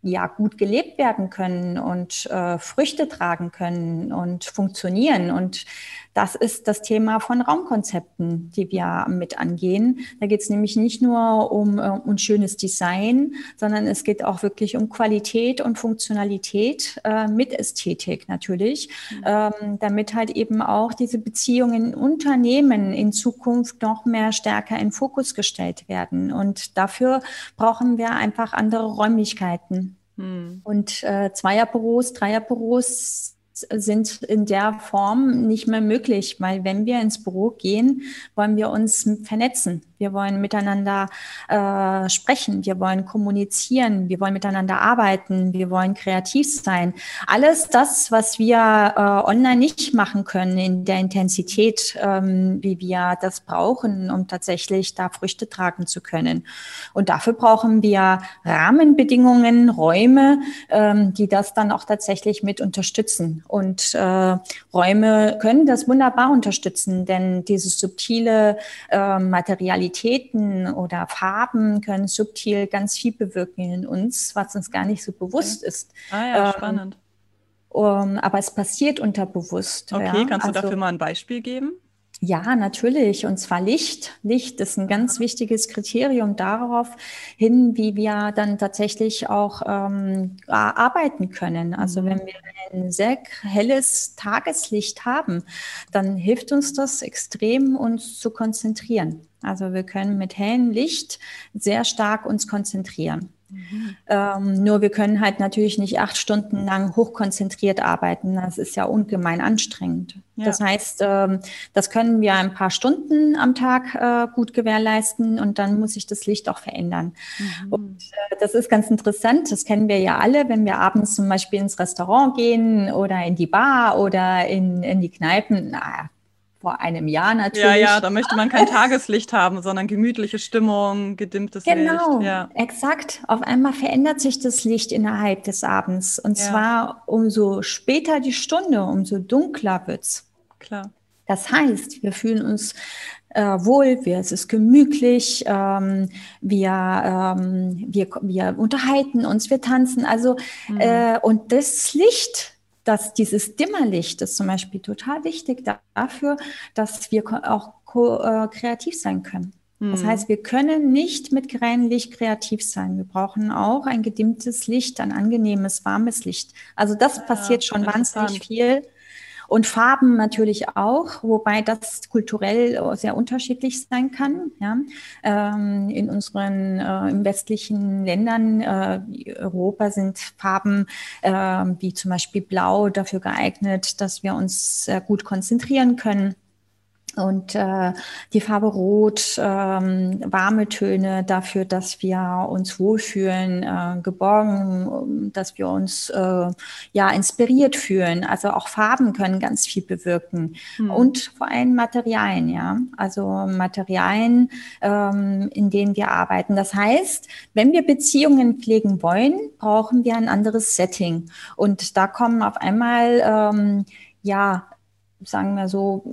ja gut gelebt werden können und äh, Früchte tragen können und funktionieren. Und das ist das Thema von Raumkonzepten, die wir mit angehen. Da geht es nämlich nicht nur um, äh, um schönes Design, sondern es geht auch wirklich um Qualität und Funktionalität äh, mit Ästhetik natürlich, mhm. ähm, damit halt eben auch diese Beziehungen in Unternehmen in Zukunft noch mehr stärker in Fokus gestellt werden. Und dafür brauchen wir einfach andere Räumlichkeiten. Mhm. Und äh, Zweierbüros, Dreierbüros sind in der Form nicht mehr möglich, weil wenn wir ins Büro gehen, wollen wir uns vernetzen. Wir wollen miteinander äh, sprechen, wir wollen kommunizieren, wir wollen miteinander arbeiten, wir wollen kreativ sein. Alles das, was wir äh, online nicht machen können in der Intensität, ähm, wie wir das brauchen, um tatsächlich da Früchte tragen zu können. Und dafür brauchen wir Rahmenbedingungen, Räume, ähm, die das dann auch tatsächlich mit unterstützen. Und äh, Räume können das wunderbar unterstützen, denn dieses subtile äh, Materialitäten oder Farben können subtil ganz viel bewirken in uns, was uns gar nicht so bewusst okay. ist. Ah ja, ähm, spannend. Um, aber es passiert unterbewusst. Okay, ja. kannst du also, dafür mal ein Beispiel geben? Ja, natürlich. Und zwar Licht. Licht ist ein ganz wichtiges Kriterium darauf hin, wie wir dann tatsächlich auch ähm, arbeiten können. Also mhm. wenn wir ein sehr helles Tageslicht haben, dann hilft uns das extrem, uns zu konzentrieren. Also wir können mit hellem Licht sehr stark uns konzentrieren. Mhm. Ähm, nur wir können halt natürlich nicht acht Stunden lang hochkonzentriert arbeiten. Das ist ja ungemein anstrengend. Ja. Das heißt, ähm, das können wir ein paar Stunden am Tag äh, gut gewährleisten und dann muss sich das Licht auch verändern. Mhm. Und äh, das ist ganz interessant. Das kennen wir ja alle, wenn wir abends zum Beispiel ins Restaurant gehen oder in die Bar oder in, in die Kneipen. Na, vor einem Jahr natürlich. Ja, ja, da möchte man kein Tageslicht haben, sondern gemütliche Stimmung, gedimmtes genau, Licht. Genau, ja. exakt. Auf einmal verändert sich das Licht innerhalb des Abends. Und ja. zwar umso später die Stunde, umso dunkler wird's. Klar. Das heißt, wir fühlen uns äh, wohl, wir, es ist gemütlich, ähm, wir, ähm, wir, wir unterhalten uns, wir tanzen. Also, mhm. äh, und das Licht dass dieses Dimmerlicht ist zum Beispiel total wichtig dafür, dass wir auch äh, kreativ sein können. Das mhm. heißt, wir können nicht mit grellem Licht kreativ sein. Wir brauchen auch ein gedimmtes Licht, ein angenehmes, warmes Licht. Also das ja, passiert schon wahnsinnig viel. Und Farben natürlich auch, wobei das kulturell sehr unterschiedlich sein kann. Ja. Ähm, in unseren äh, in westlichen Ländern, äh, Europa, sind Farben äh, wie zum Beispiel Blau dafür geeignet, dass wir uns sehr gut konzentrieren können. Und äh, die Farbe Rot, ähm, warme Töne dafür, dass wir uns wohlfühlen, äh, geborgen, dass wir uns äh, ja inspiriert fühlen. Also auch Farben können ganz viel bewirken mhm. und vor allem Materialien, ja. Also Materialien, ähm, in denen wir arbeiten. Das heißt, wenn wir Beziehungen pflegen wollen, brauchen wir ein anderes Setting. Und da kommen auf einmal ähm, ja sagen wir so,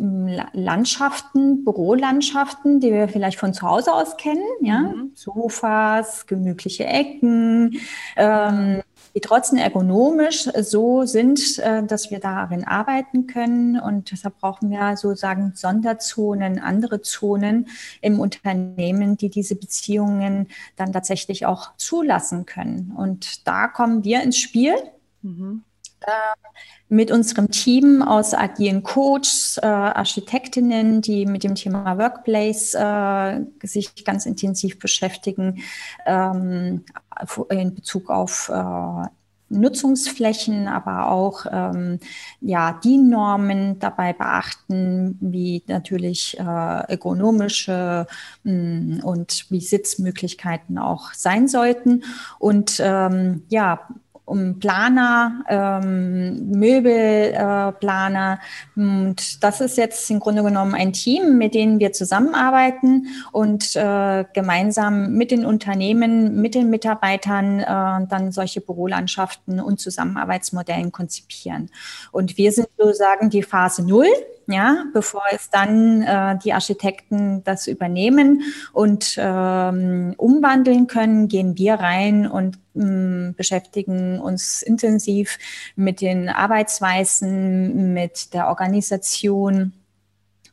Landschaften, Bürolandschaften, die wir vielleicht von zu Hause aus kennen, ja, mhm. Sofas, gemütliche Ecken, ähm, die trotzdem ergonomisch so sind, äh, dass wir darin arbeiten können. Und deshalb brauchen wir sozusagen Sonderzonen, andere Zonen im Unternehmen, die diese Beziehungen dann tatsächlich auch zulassen können. Und da kommen wir ins Spiel. Mhm. Äh, mit unserem Team aus agilen Coaches, äh, Architektinnen, die mit dem Thema Workplace äh, sich ganz intensiv beschäftigen, ähm, in Bezug auf äh, Nutzungsflächen, aber auch ähm, ja die Normen dabei beachten, wie natürlich äh, ergonomische mh, mm, und wie Sitzmöglichkeiten auch sein sollten. Und ähm, ja um Planer, ähm, Möbelplaner. Äh, und das ist jetzt im Grunde genommen ein Team, mit dem wir zusammenarbeiten und äh, gemeinsam mit den Unternehmen, mit den Mitarbeitern äh, dann solche Bürolandschaften und Zusammenarbeitsmodellen konzipieren. Und wir sind sozusagen die Phase Null ja, bevor es dann äh, die Architekten das übernehmen und ähm, umwandeln können, gehen wir rein und ähm, beschäftigen uns intensiv mit den Arbeitsweisen, mit der Organisation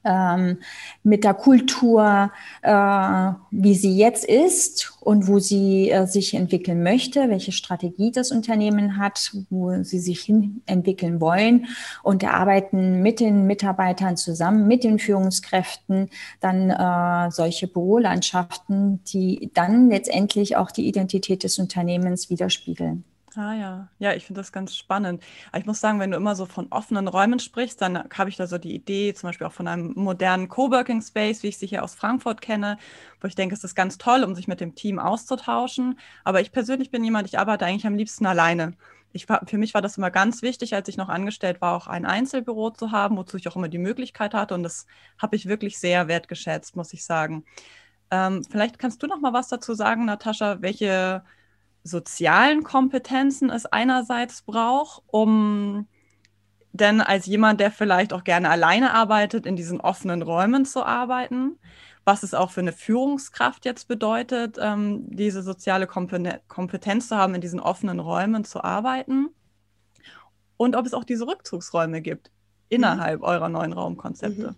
ähm, mit der Kultur, äh, wie sie jetzt ist und wo sie äh, sich entwickeln möchte, welche Strategie das Unternehmen hat, wo sie sich hin entwickeln wollen und erarbeiten mit den Mitarbeitern zusammen, mit den Führungskräften dann äh, solche Bürolandschaften, die dann letztendlich auch die Identität des Unternehmens widerspiegeln. Ah ja, ja, ich finde das ganz spannend. Aber ich muss sagen, wenn du immer so von offenen Räumen sprichst, dann habe ich da so die Idee, zum Beispiel auch von einem modernen Coworking Space, wie ich sie hier aus Frankfurt kenne, wo ich denke, es ist ganz toll, um sich mit dem Team auszutauschen. Aber ich persönlich bin jemand, ich arbeite eigentlich am liebsten alleine. Ich für mich war das immer ganz wichtig, als ich noch angestellt war, auch ein Einzelbüro zu haben, wozu ich auch immer die Möglichkeit hatte. Und das habe ich wirklich sehr wertgeschätzt, muss ich sagen. Ähm, vielleicht kannst du noch mal was dazu sagen, Natascha, welche sozialen Kompetenzen es einerseits braucht, um denn als jemand, der vielleicht auch gerne alleine arbeitet, in diesen offenen Räumen zu arbeiten, was es auch für eine Führungskraft jetzt bedeutet, ähm, diese soziale Kompetenz zu haben, in diesen offenen Räumen zu arbeiten und ob es auch diese Rückzugsräume gibt innerhalb mhm. eurer neuen Raumkonzepte. Mhm.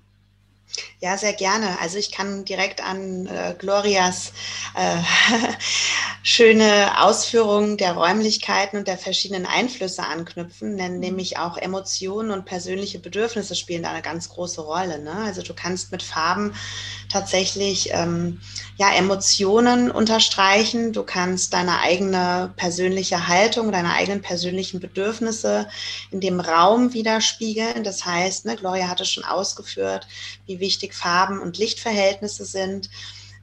Ja, sehr gerne. Also ich kann direkt an äh, Glorias äh, schöne Ausführungen der Räumlichkeiten und der verschiedenen Einflüsse anknüpfen, denn mhm. nämlich auch Emotionen und persönliche Bedürfnisse spielen da eine ganz große Rolle. Ne? Also du kannst mit Farben tatsächlich ähm, ja, Emotionen unterstreichen, du kannst deine eigene persönliche Haltung, deine eigenen persönlichen Bedürfnisse in dem Raum widerspiegeln. Das heißt, ne, Gloria hatte schon ausgeführt, wie wichtig Farben und Lichtverhältnisse sind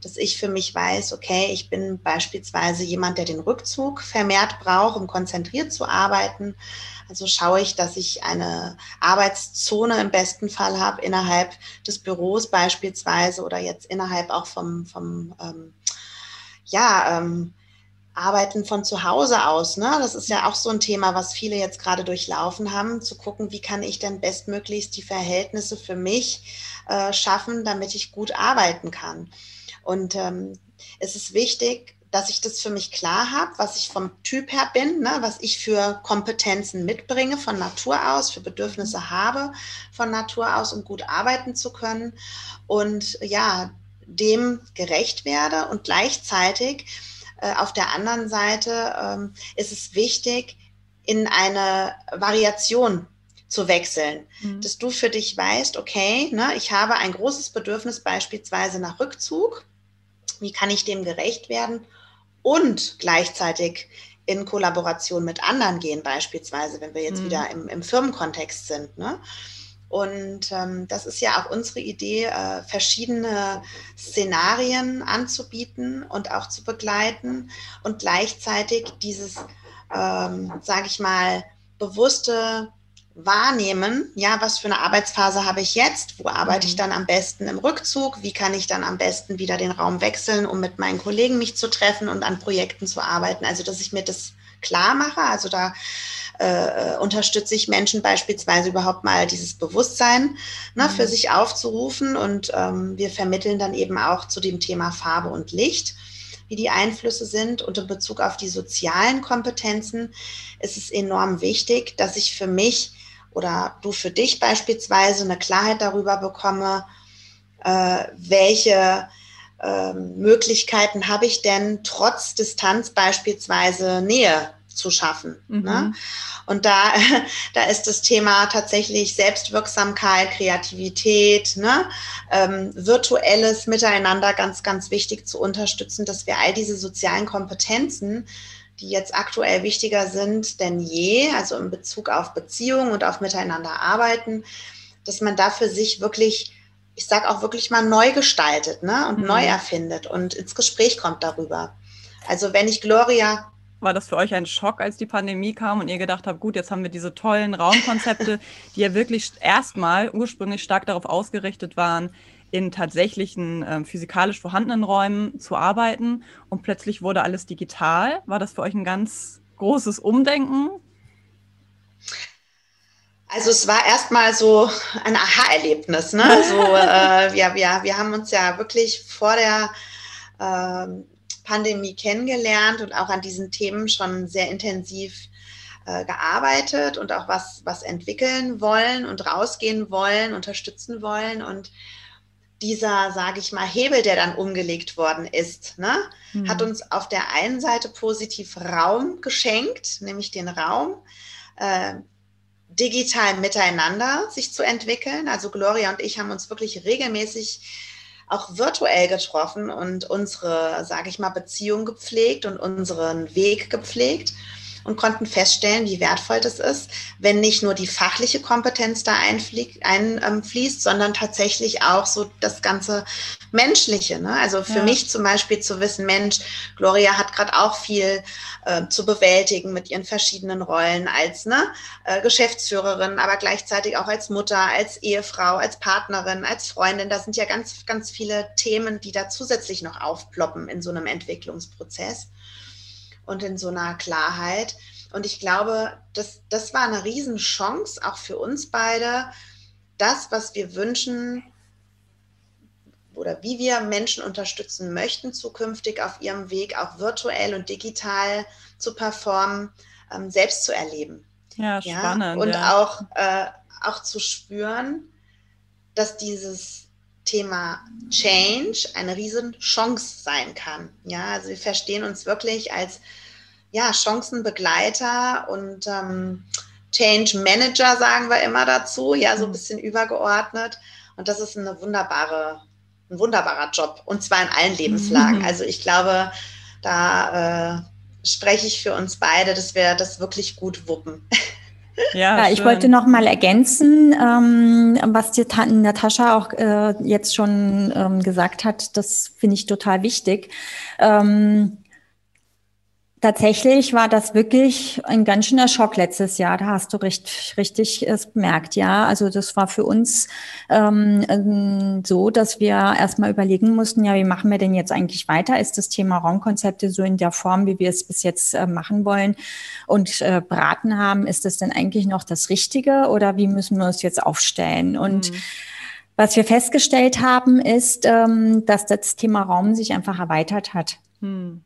dass ich für mich weiß, okay, ich bin beispielsweise jemand, der den Rückzug vermehrt braucht, um konzentriert zu arbeiten. Also schaue ich, dass ich eine Arbeitszone im besten Fall habe innerhalb des Büros beispielsweise oder jetzt innerhalb auch vom, vom ähm, ja, ähm, Arbeiten von zu Hause aus. Ne? Das ist ja auch so ein Thema, was viele jetzt gerade durchlaufen haben, zu gucken, wie kann ich denn bestmöglichst die Verhältnisse für mich äh, schaffen, damit ich gut arbeiten kann. Und ähm, es ist wichtig, dass ich das für mich klar habe, was ich vom Typ her bin, ne, was ich für Kompetenzen mitbringe von Natur aus, für Bedürfnisse habe von Natur aus, um gut arbeiten zu können. Und ja, dem gerecht werde und gleichzeitig äh, auf der anderen Seite ähm, ist es wichtig, in eine Variation zu wechseln, mhm. dass du für dich weißt, okay, ne, ich habe ein großes Bedürfnis beispielsweise nach Rückzug wie kann ich dem gerecht werden und gleichzeitig in Kollaboration mit anderen gehen, beispielsweise, wenn wir jetzt mhm. wieder im, im, Firmenkontext sind. Ne? Und ähm, das ist ja auch unsere Idee, äh, verschiedene Szenarien anzubieten und auch zu begleiten und gleichzeitig dieses, ähm, sage ich mal, bewusste wahrnehmen, ja, was für eine Arbeitsphase habe ich jetzt, wo arbeite mhm. ich dann am besten im Rückzug, wie kann ich dann am besten wieder den Raum wechseln, um mit meinen Kollegen mich zu treffen und an Projekten zu arbeiten. Also, dass ich mir das klar mache, also da äh, unterstütze ich Menschen beispielsweise überhaupt mal dieses Bewusstsein ne, mhm. für sich aufzurufen und ähm, wir vermitteln dann eben auch zu dem Thema Farbe und Licht wie die Einflüsse sind. Und in Bezug auf die sozialen Kompetenzen ist es enorm wichtig, dass ich für mich oder du für dich beispielsweise eine Klarheit darüber bekomme, äh, welche äh, Möglichkeiten habe ich denn trotz Distanz beispielsweise Nähe zu schaffen. Mhm. Ne? Und da, da ist das Thema tatsächlich Selbstwirksamkeit, Kreativität, ne? ähm, virtuelles Miteinander ganz, ganz wichtig zu unterstützen, dass wir all diese sozialen Kompetenzen die jetzt aktuell wichtiger sind denn je, also in Bezug auf Beziehungen und auf Miteinander arbeiten, dass man da für sich wirklich, ich sage auch wirklich mal neu gestaltet ne? und mhm. neu erfindet und ins Gespräch kommt darüber. Also wenn ich Gloria War das für euch ein Schock, als die Pandemie kam und ihr gedacht habt, gut, jetzt haben wir diese tollen Raumkonzepte, die ja wirklich erstmal ursprünglich stark darauf ausgerichtet waren, in tatsächlichen äh, physikalisch vorhandenen Räumen zu arbeiten und plötzlich wurde alles digital. War das für euch ein ganz großes Umdenken? Also es war erstmal so ein Aha-Erlebnis. Ne? So, äh, ja, wir, wir haben uns ja wirklich vor der äh, Pandemie kennengelernt und auch an diesen Themen schon sehr intensiv äh, gearbeitet und auch was, was entwickeln wollen und rausgehen wollen, unterstützen wollen. Und dieser, sage ich mal, Hebel, der dann umgelegt worden ist, ne, mhm. hat uns auf der einen Seite positiv Raum geschenkt, nämlich den Raum, äh, digital miteinander sich zu entwickeln. Also Gloria und ich haben uns wirklich regelmäßig auch virtuell getroffen und unsere, sage ich mal, Beziehung gepflegt und unseren Weg gepflegt und konnten feststellen, wie wertvoll das ist, wenn nicht nur die fachliche Kompetenz da einfließt, ähm, sondern tatsächlich auch so das ganze Menschliche. Ne? Also für ja. mich zum Beispiel zu wissen, Mensch, Gloria hat gerade auch viel äh, zu bewältigen mit ihren verschiedenen Rollen als ne, äh, Geschäftsführerin, aber gleichzeitig auch als Mutter, als Ehefrau, als Partnerin, als Freundin. Da sind ja ganz, ganz viele Themen, die da zusätzlich noch aufploppen in so einem Entwicklungsprozess und in so einer Klarheit. Und ich glaube, das, das war eine Riesenchance, auch für uns beide, das, was wir wünschen oder wie wir Menschen unterstützen möchten, zukünftig auf ihrem Weg auch virtuell und digital zu performen, ähm, selbst zu erleben. Ja, spannend. Ja? Und ja. Auch, äh, auch zu spüren, dass dieses Thema Change eine riesen Chance sein kann. Ja, also wir verstehen uns wirklich als ja, Chancenbegleiter und ähm, Change Manager, sagen wir immer dazu, ja, so ein mhm. bisschen übergeordnet. Und das ist eine wunderbare, ein wunderbarer Job und zwar in allen Lebenslagen. Mhm. Also ich glaube, da äh, spreche ich für uns beide, dass wir das wirklich gut wuppen. Ja, ja ich wollte noch mal ergänzen, ähm, was die Natascha auch äh, jetzt schon ähm, gesagt hat. Das finde ich total wichtig. Ähm, Tatsächlich war das wirklich ein ganz schöner Schock letztes Jahr. Da hast du richtig, richtig es bemerkt, ja. Also das war für uns ähm, ähm, so, dass wir erstmal überlegen mussten, ja, wie machen wir denn jetzt eigentlich weiter? Ist das Thema Raumkonzepte so in der Form, wie wir es bis jetzt äh, machen wollen und äh, beraten haben, ist das denn eigentlich noch das Richtige oder wie müssen wir uns jetzt aufstellen? Und mhm. Was wir festgestellt haben, ist, ähm, dass das Thema Raum sich einfach erweitert hat. Hm.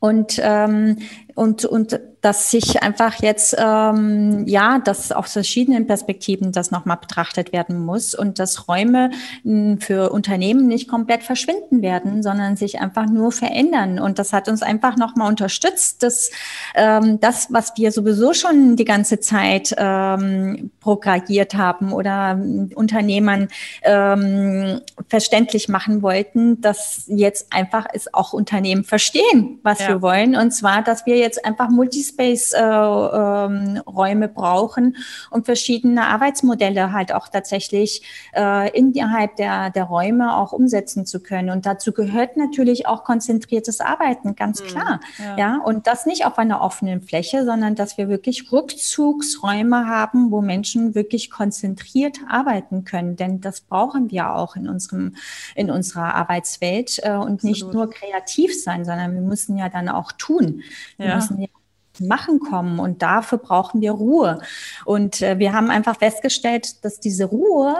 Und, ähm, und, und dass sich einfach jetzt, ähm, ja, dass aus verschiedenen Perspektiven das nochmal betrachtet werden muss und dass Räume hm, für Unternehmen nicht komplett verschwinden werden, sondern sich einfach nur verändern. Und das hat uns einfach nochmal unterstützt, dass ähm, das, was wir sowieso schon die ganze Zeit ähm, propagiert haben oder ähm, Unternehmern ähm, verständlich machen wollten, dass jetzt einfach es auch Unternehmen verstehen, was ja. wir wollen. Und zwar, dass wir jetzt einfach Multispace-Räume äh, ähm, brauchen und verschiedene Arbeitsmodelle halt auch tatsächlich äh, innerhalb der, der Räume auch umsetzen zu können. Und dazu gehört natürlich auch konzentriertes Arbeiten, ganz mhm. klar. Ja. ja. Und das nicht auf einer offenen Fläche, sondern dass wir wirklich Rückzugsräume haben, wo Menschen wirklich konzentriert arbeiten können. Denn das brauchen wir auch in unserem, in unserer Arbeitswelt äh, und Absolut. nicht nur kreativ sein, sondern wir müssen ja dann auch tun. Ja. Müssen ja Machen kommen und dafür brauchen wir Ruhe. Und äh, wir haben einfach festgestellt, dass diese Ruhe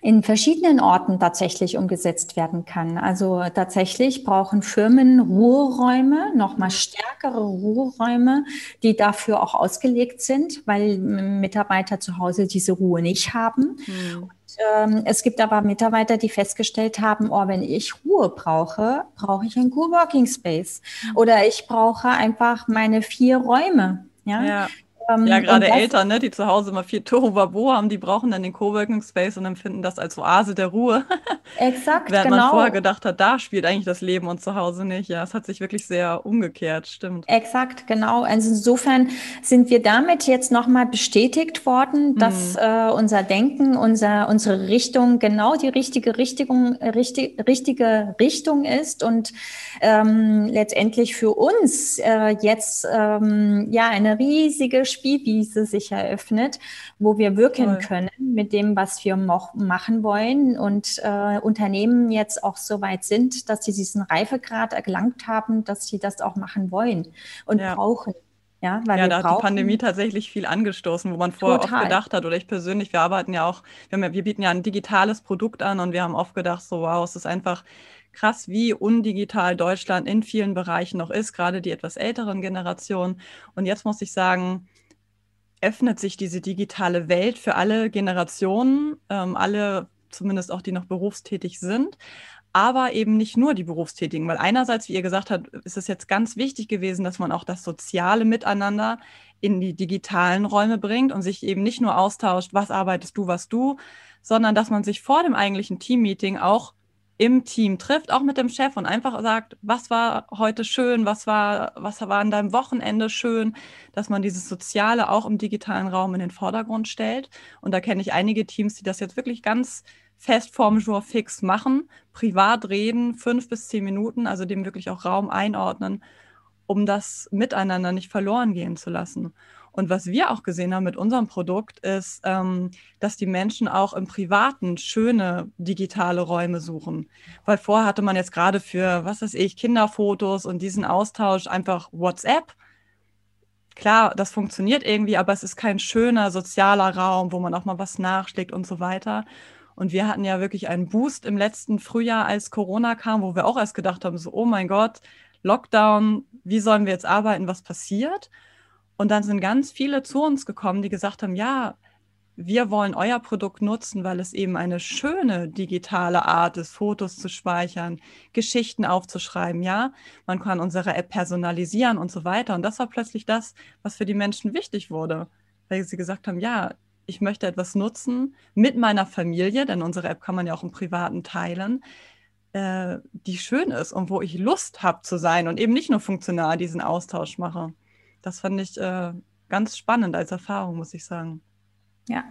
in verschiedenen Orten tatsächlich umgesetzt werden kann. Also tatsächlich brauchen Firmen Ruheräume, nochmal stärkere Ruheräume, die dafür auch ausgelegt sind, weil Mitarbeiter zu Hause diese Ruhe nicht haben. Mhm. Ähm, es gibt aber Mitarbeiter, die festgestellt haben, oh, wenn ich Ruhe brauche, brauche ich einen Coworking Space. Mhm. Oder ich brauche einfach meine vier Räume. Ja. ja. Ähm, ja, gerade Eltern, ne, die zu Hause immer viel Tohuwabo haben, die brauchen dann den Coworking Space und empfinden das als Oase der Ruhe. Exakt, Während genau. man vorher gedacht hat, da spielt eigentlich das Leben und zu Hause nicht. Ja, es hat sich wirklich sehr umgekehrt, stimmt. Exakt, genau. Also insofern sind wir damit jetzt nochmal bestätigt worden, dass mhm. äh, unser Denken, unser, unsere Richtung genau die richtige Richtung, richtig, richtige Richtung ist und ähm, letztendlich für uns äh, jetzt ähm, ja eine riesige Spielwiese sich eröffnet, wo wir wirken Toll. können mit dem, was wir machen wollen und äh, Unternehmen jetzt auch so weit sind, dass sie diesen Reifegrad erlangt haben, dass sie das auch machen wollen und ja. brauchen. Ja, weil ja, da hat die Pandemie tatsächlich viel angestoßen, wo man vorher Total. oft gedacht hat, oder ich persönlich, wir arbeiten ja auch, wir, ja, wir, bieten ja ein digitales Produkt an und wir haben oft gedacht, so wow, es ist einfach krass, wie undigital Deutschland in vielen Bereichen noch ist, gerade die etwas älteren Generationen. Und jetzt muss ich sagen, öffnet sich diese digitale Welt für alle Generationen, ähm, alle zumindest auch die noch berufstätig sind, aber eben nicht nur die Berufstätigen, weil einerseits, wie ihr gesagt habt, ist es jetzt ganz wichtig gewesen, dass man auch das soziale Miteinander in die digitalen Räume bringt und sich eben nicht nur austauscht, was arbeitest du, was du, sondern dass man sich vor dem eigentlichen Teammeeting auch im Team trifft, auch mit dem Chef und einfach sagt, was war heute schön, was war, was war an deinem Wochenende schön, dass man dieses Soziale auch im digitalen Raum in den Vordergrund stellt. Und da kenne ich einige Teams, die das jetzt wirklich ganz fest vorm Jour fix machen, privat reden, fünf bis zehn Minuten, also dem wirklich auch Raum einordnen, um das miteinander nicht verloren gehen zu lassen. Und was wir auch gesehen haben mit unserem Produkt ist, ähm, dass die Menschen auch im Privaten schöne digitale Räume suchen. Weil vorher hatte man jetzt gerade für, was weiß ich, Kinderfotos und diesen Austausch einfach WhatsApp. Klar, das funktioniert irgendwie, aber es ist kein schöner sozialer Raum, wo man auch mal was nachschlägt und so weiter. Und wir hatten ja wirklich einen Boost im letzten Frühjahr, als Corona kam, wo wir auch erst gedacht haben, so, oh mein Gott, Lockdown, wie sollen wir jetzt arbeiten, was passiert? Und dann sind ganz viele zu uns gekommen, die gesagt haben, ja, wir wollen euer Produkt nutzen, weil es eben eine schöne digitale Art ist, Fotos zu speichern, Geschichten aufzuschreiben, ja. Man kann unsere App personalisieren und so weiter. Und das war plötzlich das, was für die Menschen wichtig wurde, weil sie gesagt haben, ja, ich möchte etwas nutzen mit meiner Familie, denn unsere App kann man ja auch im Privaten teilen, äh, die schön ist und wo ich Lust habe zu sein und eben nicht nur funktional diesen Austausch mache das fand ich äh, ganz spannend als Erfahrung, muss ich sagen. Ja,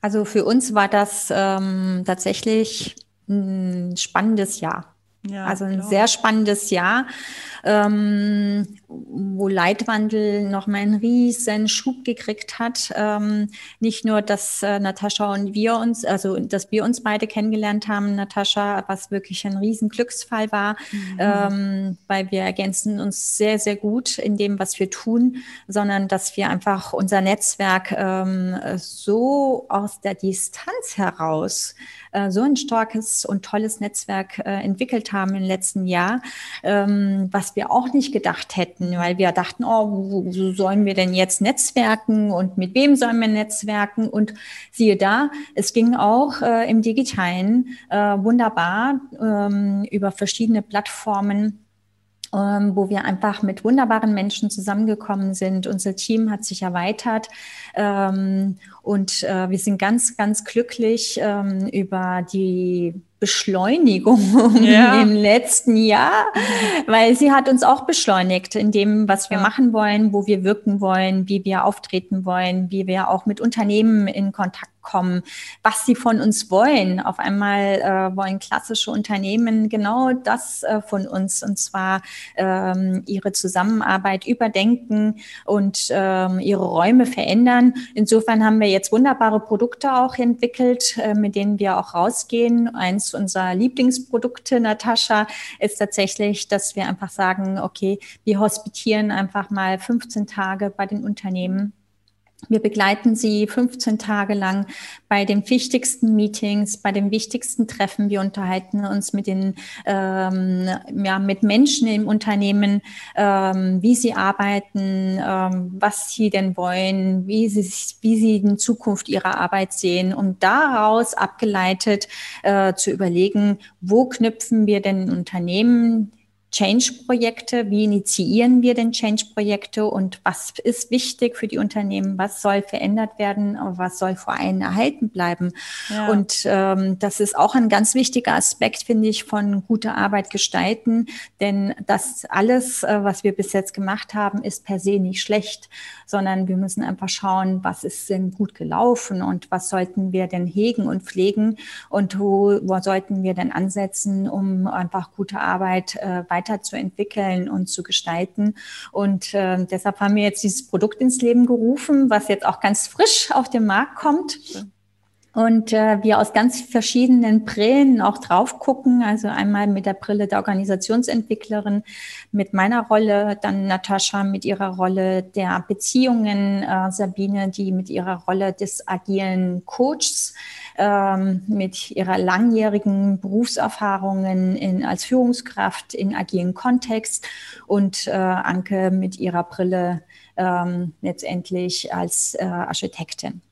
also für uns war das ähm, tatsächlich ein spannendes Jahr. Ja, also ein klar. sehr spannendes Jahr ähm, wo Leitwandel nochmal einen riesen Schub gekriegt hat. Ähm, nicht nur, dass äh, Natascha und wir uns, also dass wir uns beide kennengelernt haben, Natascha, was wirklich ein riesen Glücksfall war, mhm. ähm, weil wir ergänzen uns sehr, sehr gut in dem, was wir tun, sondern dass wir einfach unser Netzwerk ähm, so aus der Distanz heraus äh, so ein starkes und tolles Netzwerk äh, entwickelt haben im letzten Jahr, ähm, was wir auch nicht gedacht hätten, weil wir dachten, oh, wo, sollen wir denn jetzt netzwerken und mit wem sollen wir netzwerken? Und siehe da, es ging auch äh, im digitalen äh, wunderbar ähm, über verschiedene Plattformen ähm, wo wir einfach mit wunderbaren Menschen zusammengekommen sind. Unser Team hat sich erweitert ähm, und äh, wir sind ganz, ganz glücklich ähm, über die Beschleunigung ja. im letzten Jahr, weil sie hat uns auch beschleunigt in dem, was wir ja. machen wollen, wo wir wirken wollen, wie wir auftreten wollen, wie wir auch mit Unternehmen in Kontakt kommen, was sie von uns wollen. Auf einmal äh, wollen klassische Unternehmen genau das äh, von uns, und zwar ähm, ihre Zusammenarbeit überdenken und ähm, ihre Räume verändern. Insofern haben wir jetzt wunderbare Produkte auch entwickelt, äh, mit denen wir auch rausgehen. Eins unserer Lieblingsprodukte, Natascha, ist tatsächlich, dass wir einfach sagen, okay, wir hospitieren einfach mal 15 Tage bei den Unternehmen wir begleiten Sie 15 Tage lang bei den wichtigsten Meetings, bei den wichtigsten Treffen. Wir unterhalten uns mit den, ähm, ja, mit Menschen im Unternehmen, ähm, wie sie arbeiten, ähm, was sie denn wollen, wie sie, wie sie in Zukunft ihre Arbeit sehen, um daraus abgeleitet äh, zu überlegen, wo knüpfen wir denn Unternehmen Change-Projekte. Wie initiieren wir denn Change-Projekte und was ist wichtig für die Unternehmen? Was soll verändert werden? Was soll vor allem erhalten bleiben? Ja. Und ähm, das ist auch ein ganz wichtiger Aspekt, finde ich, von guter Arbeit gestalten. Denn das alles, äh, was wir bis jetzt gemacht haben, ist per se nicht schlecht, sondern wir müssen einfach schauen, was ist denn gut gelaufen und was sollten wir denn hegen und pflegen und wo, wo sollten wir denn ansetzen, um einfach gute Arbeit äh, weiterzuentwickeln und zu gestalten. Und äh, deshalb haben wir jetzt dieses Produkt ins Leben gerufen, was jetzt auch ganz frisch auf den Markt kommt. Ja und äh, wir aus ganz verschiedenen Brillen auch drauf gucken. Also einmal mit der Brille der Organisationsentwicklerin, mit meiner Rolle, dann Natascha mit ihrer Rolle der Beziehungen, äh, Sabine, die mit ihrer Rolle des agilen Coaches, ähm, mit ihrer langjährigen Berufserfahrungen in, als Führungskraft in agilen Kontext und äh, Anke mit ihrer Brille ähm, letztendlich als äh, Architektin.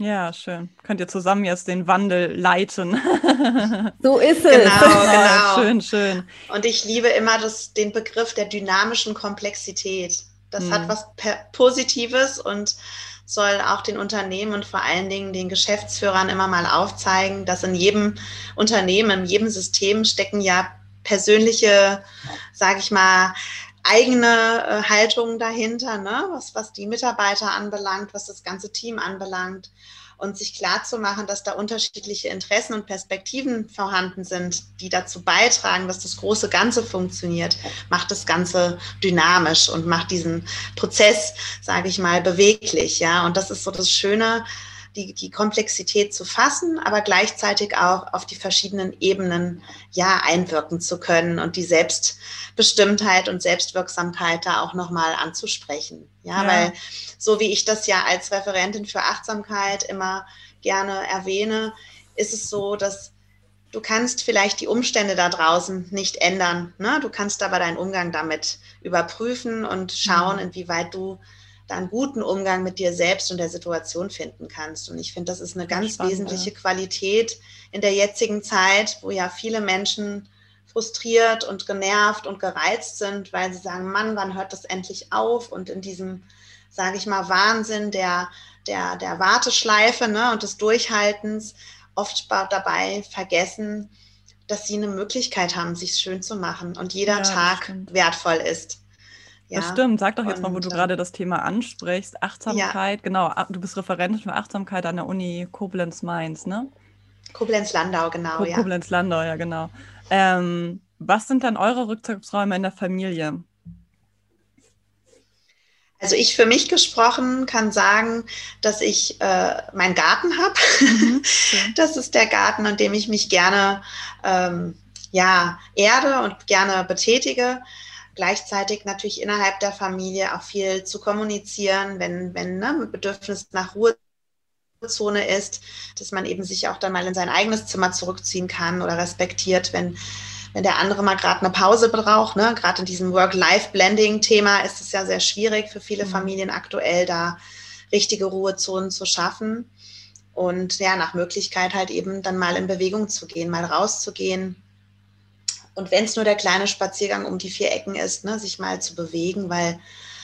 Ja, schön. Könnt ihr zusammen jetzt den Wandel leiten. so ist es. Genau, genau. Schön, schön. Und ich liebe immer das, den Begriff der dynamischen Komplexität. Das hm. hat was Positives und soll auch den Unternehmen und vor allen Dingen den Geschäftsführern immer mal aufzeigen, dass in jedem Unternehmen, in jedem System stecken ja persönliche, sage ich mal, eigene äh, Haltung dahinter, ne? was, was die Mitarbeiter anbelangt, was das ganze Team anbelangt. Und sich klar zu machen, dass da unterschiedliche Interessen und Perspektiven vorhanden sind, die dazu beitragen, dass das große Ganze funktioniert, macht das Ganze dynamisch und macht diesen Prozess, sage ich mal, beweglich. Ja, und das ist so das Schöne, die, die Komplexität zu fassen, aber gleichzeitig auch auf die verschiedenen Ebenen ja einwirken zu können und die Selbstbestimmtheit und Selbstwirksamkeit da auch nochmal anzusprechen. Ja, ja, weil so wie ich das ja als Referentin für Achtsamkeit immer gerne erwähne, ist es so, dass du kannst vielleicht die Umstände da draußen nicht ändern. Ne? Du kannst aber deinen Umgang damit überprüfen und schauen, mhm. inwieweit du da einen guten Umgang mit dir selbst und der Situation finden kannst. Und ich finde, das ist eine ganz Spannend, wesentliche. Qualität in der jetzigen Zeit, wo ja viele Menschen frustriert und genervt und gereizt sind, weil sie sagen, Mann, wann hört das endlich auf? Und in diesem, sage ich mal, Wahnsinn der, der, der Warteschleife ne, und des Durchhaltens oft dabei vergessen, dass sie eine Möglichkeit haben, sich schön zu machen und jeder ja, Tag wertvoll ist. Ja, das stimmt. Sag doch jetzt mal, wo du gerade das Thema ansprichst. Achtsamkeit, ja. genau. Du bist Referentin für Achtsamkeit an der Uni Koblenz-Mainz, ne? Koblenz-Landau, genau, Ko ja. Koblenz-Landau, ja, genau. Ähm, was sind dann eure Rückzugsräume in der Familie? Also ich für mich gesprochen kann sagen, dass ich äh, meinen Garten habe. Mhm. Das ist der Garten, an dem ich mich gerne ähm, ja, erde und gerne betätige gleichzeitig natürlich innerhalb der Familie auch viel zu kommunizieren, wenn, wenn ne, Bedürfnis nach Ruhezone ist, dass man eben sich auch dann mal in sein eigenes Zimmer zurückziehen kann oder respektiert, wenn, wenn der andere mal gerade eine Pause braucht. Ne? Gerade in diesem Work-Life-Blending-Thema ist es ja sehr schwierig für viele mhm. Familien aktuell, da richtige Ruhezonen zu schaffen. Und ja, nach Möglichkeit halt eben dann mal in Bewegung zu gehen, mal rauszugehen, und wenn es nur der kleine Spaziergang um die vier Ecken ist, ne, sich mal zu bewegen, weil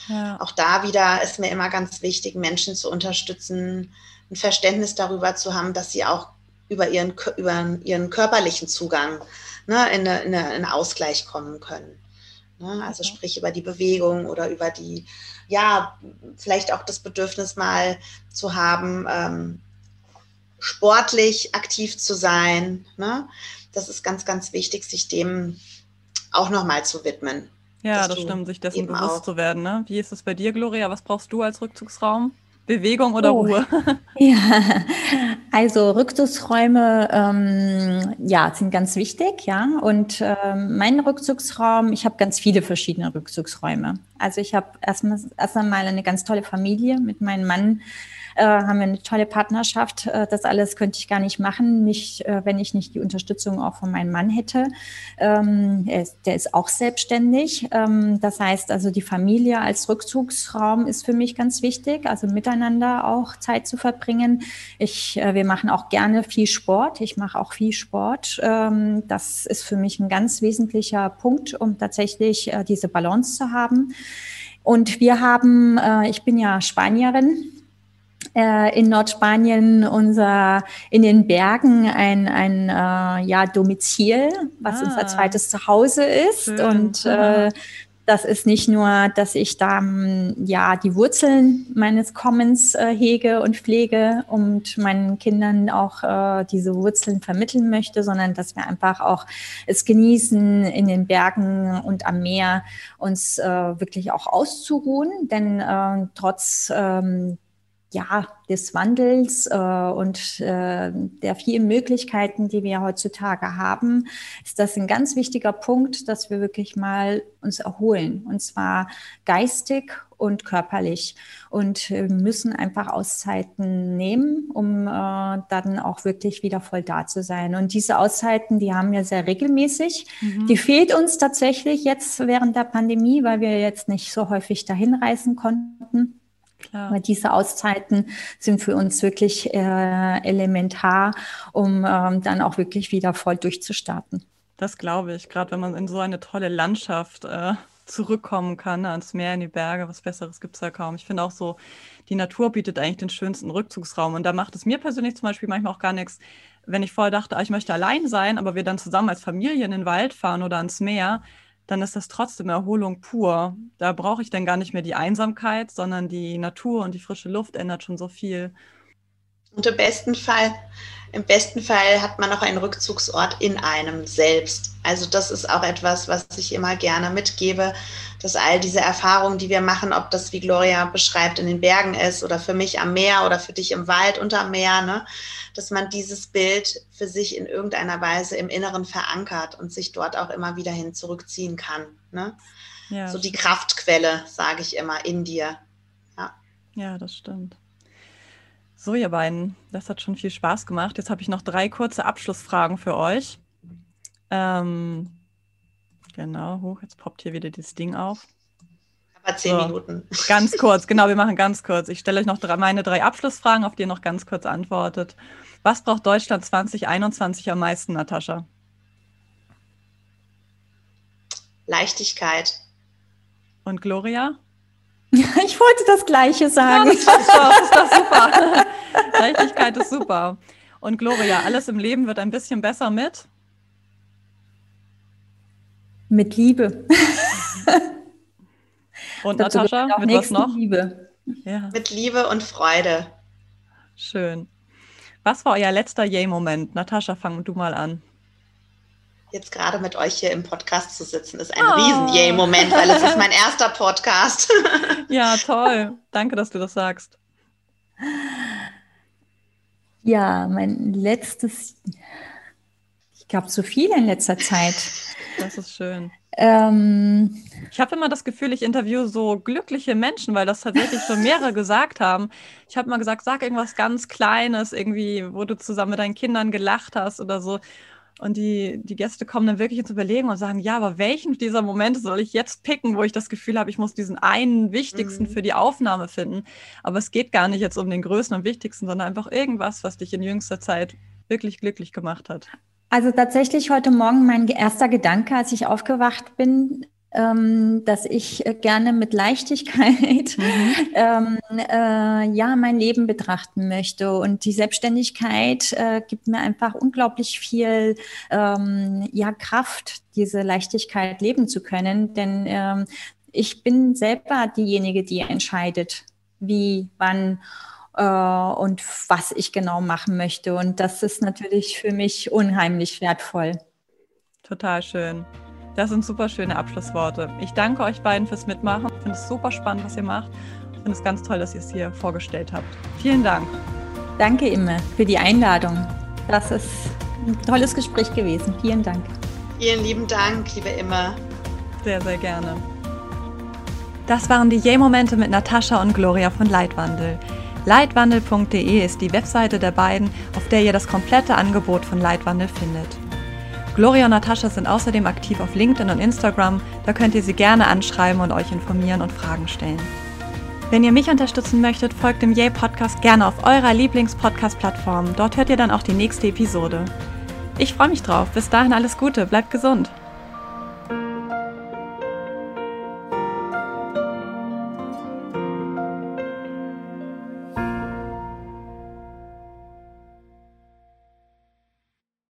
ja. auch da wieder ist mir immer ganz wichtig, Menschen zu unterstützen, ein Verständnis darüber zu haben, dass sie auch über ihren, über ihren körperlichen Zugang ne, in, eine, in, einen Ausgleich kommen können. Ne? Also okay. sprich über die Bewegung oder über die, ja, vielleicht auch das Bedürfnis mal zu haben, ähm, sportlich aktiv zu sein. Ne? Das ist ganz, ganz wichtig, sich dem auch nochmal zu widmen. Ja, das stimmt, sich dessen bewusst auch. zu werden. Ne? Wie ist es bei dir, Gloria? Was brauchst du als Rückzugsraum? Bewegung oder oh. Ruhe? Ja, also Rückzugsräume, ähm, ja, sind ganz wichtig, ja. Und ähm, mein Rückzugsraum, ich habe ganz viele verschiedene Rückzugsräume. Also ich habe erstmal erst einmal eine ganz tolle Familie mit meinem Mann äh, haben wir eine tolle Partnerschaft. Äh, das alles könnte ich gar nicht machen, nicht, äh, wenn ich nicht die Unterstützung auch von meinem Mann hätte. Ähm, ist, der ist auch selbstständig. Ähm, das heißt also, die Familie als Rückzugsraum ist für mich ganz wichtig, also miteinander auch Zeit zu verbringen. Ich, äh, wir machen auch gerne viel Sport. Ich mache auch viel Sport. Ähm, das ist für mich ein ganz wesentlicher Punkt, um tatsächlich äh, diese Balance zu haben. Und wir haben, äh, ich bin ja Spanierin, äh, in Nordspanien unser in den Bergen ein, ein äh, ja, Domizil, was ah, unser zweites Zuhause ist. Schön. Und äh, das ist nicht nur, dass ich da hm, ja die Wurzeln meines Kommens äh, hege und pflege und meinen Kindern auch äh, diese Wurzeln vermitteln möchte, sondern dass wir einfach auch es genießen, in den Bergen und am Meer uns äh, wirklich auch auszuruhen. Denn äh, trotz ähm, ja, des Wandels äh, und äh, der vielen Möglichkeiten, die wir heutzutage haben, ist das ein ganz wichtiger Punkt, dass wir wirklich mal uns erholen und zwar geistig und körperlich und äh, müssen einfach Auszeiten nehmen, um äh, dann auch wirklich wieder voll da zu sein. Und diese Auszeiten, die haben wir sehr regelmäßig. Mhm. Die fehlt uns tatsächlich jetzt während der Pandemie, weil wir jetzt nicht so häufig dahin reisen konnten. Klar. Aber diese Auszeiten sind für uns wirklich äh, elementar, um ähm, dann auch wirklich wieder voll durchzustarten. Das glaube ich, gerade wenn man in so eine tolle Landschaft äh, zurückkommen kann, ne, ans Meer, in die Berge, was Besseres gibt es ja kaum. Ich finde auch so, die Natur bietet eigentlich den schönsten Rückzugsraum. Und da macht es mir persönlich zum Beispiel manchmal auch gar nichts, wenn ich vorher dachte, ah, ich möchte allein sein, aber wir dann zusammen als Familie in den Wald fahren oder ans Meer, dann ist das trotzdem Erholung pur. Da brauche ich dann gar nicht mehr die Einsamkeit, sondern die Natur und die frische Luft ändert schon so viel. Und im besten Fall, im besten Fall hat man noch einen Rückzugsort in einem selbst. Also das ist auch etwas, was ich immer gerne mitgebe, dass all diese Erfahrungen, die wir machen, ob das wie Gloria beschreibt in den Bergen ist oder für mich am Meer oder für dich im Wald unterm Meer, ne, dass man dieses Bild für sich in irgendeiner Weise im Inneren verankert und sich dort auch immer wieder hin zurückziehen kann. Ne? Ja, so die. Kraftquelle, sage ich immer, in dir. Ja. ja, das stimmt. So, ihr beiden, das hat schon viel Spaß gemacht. Jetzt habe ich noch drei kurze Abschlussfragen für euch. Ähm, genau, hoch, jetzt poppt hier wieder das Ding auf. Aber zehn so, Minuten. Ganz kurz, genau, wir machen ganz kurz. Ich stelle euch noch drei, meine drei Abschlussfragen, auf die ihr noch ganz kurz antwortet. Was braucht Deutschland 2021 am meisten, Natascha? Leichtigkeit. Und Gloria? Ich wollte das Gleiche sagen. Ja, das, ist doch, das ist doch super. Leichtigkeit ist super. Und Gloria, alles im Leben wird ein bisschen besser mit? Mit Liebe. Und Natascha, mit was noch? Liebe. Ja. Mit Liebe und Freude. Schön. Was war euer letzter Yay-Moment? Natascha, fang du mal an. Jetzt gerade mit euch hier im Podcast zu sitzen, ist ein oh. Riesen-Yay-Moment, weil es ist mein erster Podcast. ja, toll. Danke, dass du das sagst. Ja, mein letztes, ich gab so viel in letzter Zeit. Das ist schön. Ähm, ich habe immer das Gefühl, ich interviewe so glückliche Menschen, weil das tatsächlich schon mehrere gesagt haben. Ich habe mal gesagt, sag irgendwas ganz Kleines, irgendwie, wo du zusammen mit deinen Kindern gelacht hast oder so. Und die, die Gäste kommen dann wirklich ins Überlegen und sagen, ja, aber welchen dieser Momente soll ich jetzt picken, wo ich das Gefühl habe, ich muss diesen einen wichtigsten mhm. für die Aufnahme finden. Aber es geht gar nicht jetzt um den größten und wichtigsten, sondern einfach irgendwas, was dich in jüngster Zeit wirklich glücklich gemacht hat. Also tatsächlich heute Morgen mein erster Gedanke, als ich aufgewacht bin, dass ich gerne mit Leichtigkeit mhm. ähm, äh, ja mein Leben betrachten möchte und die Selbstständigkeit äh, gibt mir einfach unglaublich viel ähm, ja Kraft, diese Leichtigkeit leben zu können, denn ähm, ich bin selber diejenige, die entscheidet, wie, wann äh, und was ich genau machen möchte. Und das ist natürlich für mich unheimlich wertvoll. Total schön. Das sind super schöne Abschlussworte. Ich danke euch beiden fürs Mitmachen. Ich finde es super spannend, was ihr macht. Ich finde es ganz toll, dass ihr es hier vorgestellt habt. Vielen Dank. Danke, Imme, für die Einladung. Das ist ein tolles Gespräch gewesen. Vielen Dank. Vielen lieben Dank, liebe Imme. Sehr, sehr gerne. Das waren die Yay-Momente mit Natascha und Gloria von Leitwandel. Leitwandel.de ist die Webseite der beiden, auf der ihr das komplette Angebot von Leitwandel findet. Gloria und Natascha sind außerdem aktiv auf LinkedIn und Instagram, da könnt ihr sie gerne anschreiben und euch informieren und Fragen stellen. Wenn ihr mich unterstützen möchtet, folgt dem Yay Podcast gerne auf eurer Lieblings-Podcast-Plattform. Dort hört ihr dann auch die nächste Episode. Ich freue mich drauf. Bis dahin alles Gute, bleibt gesund.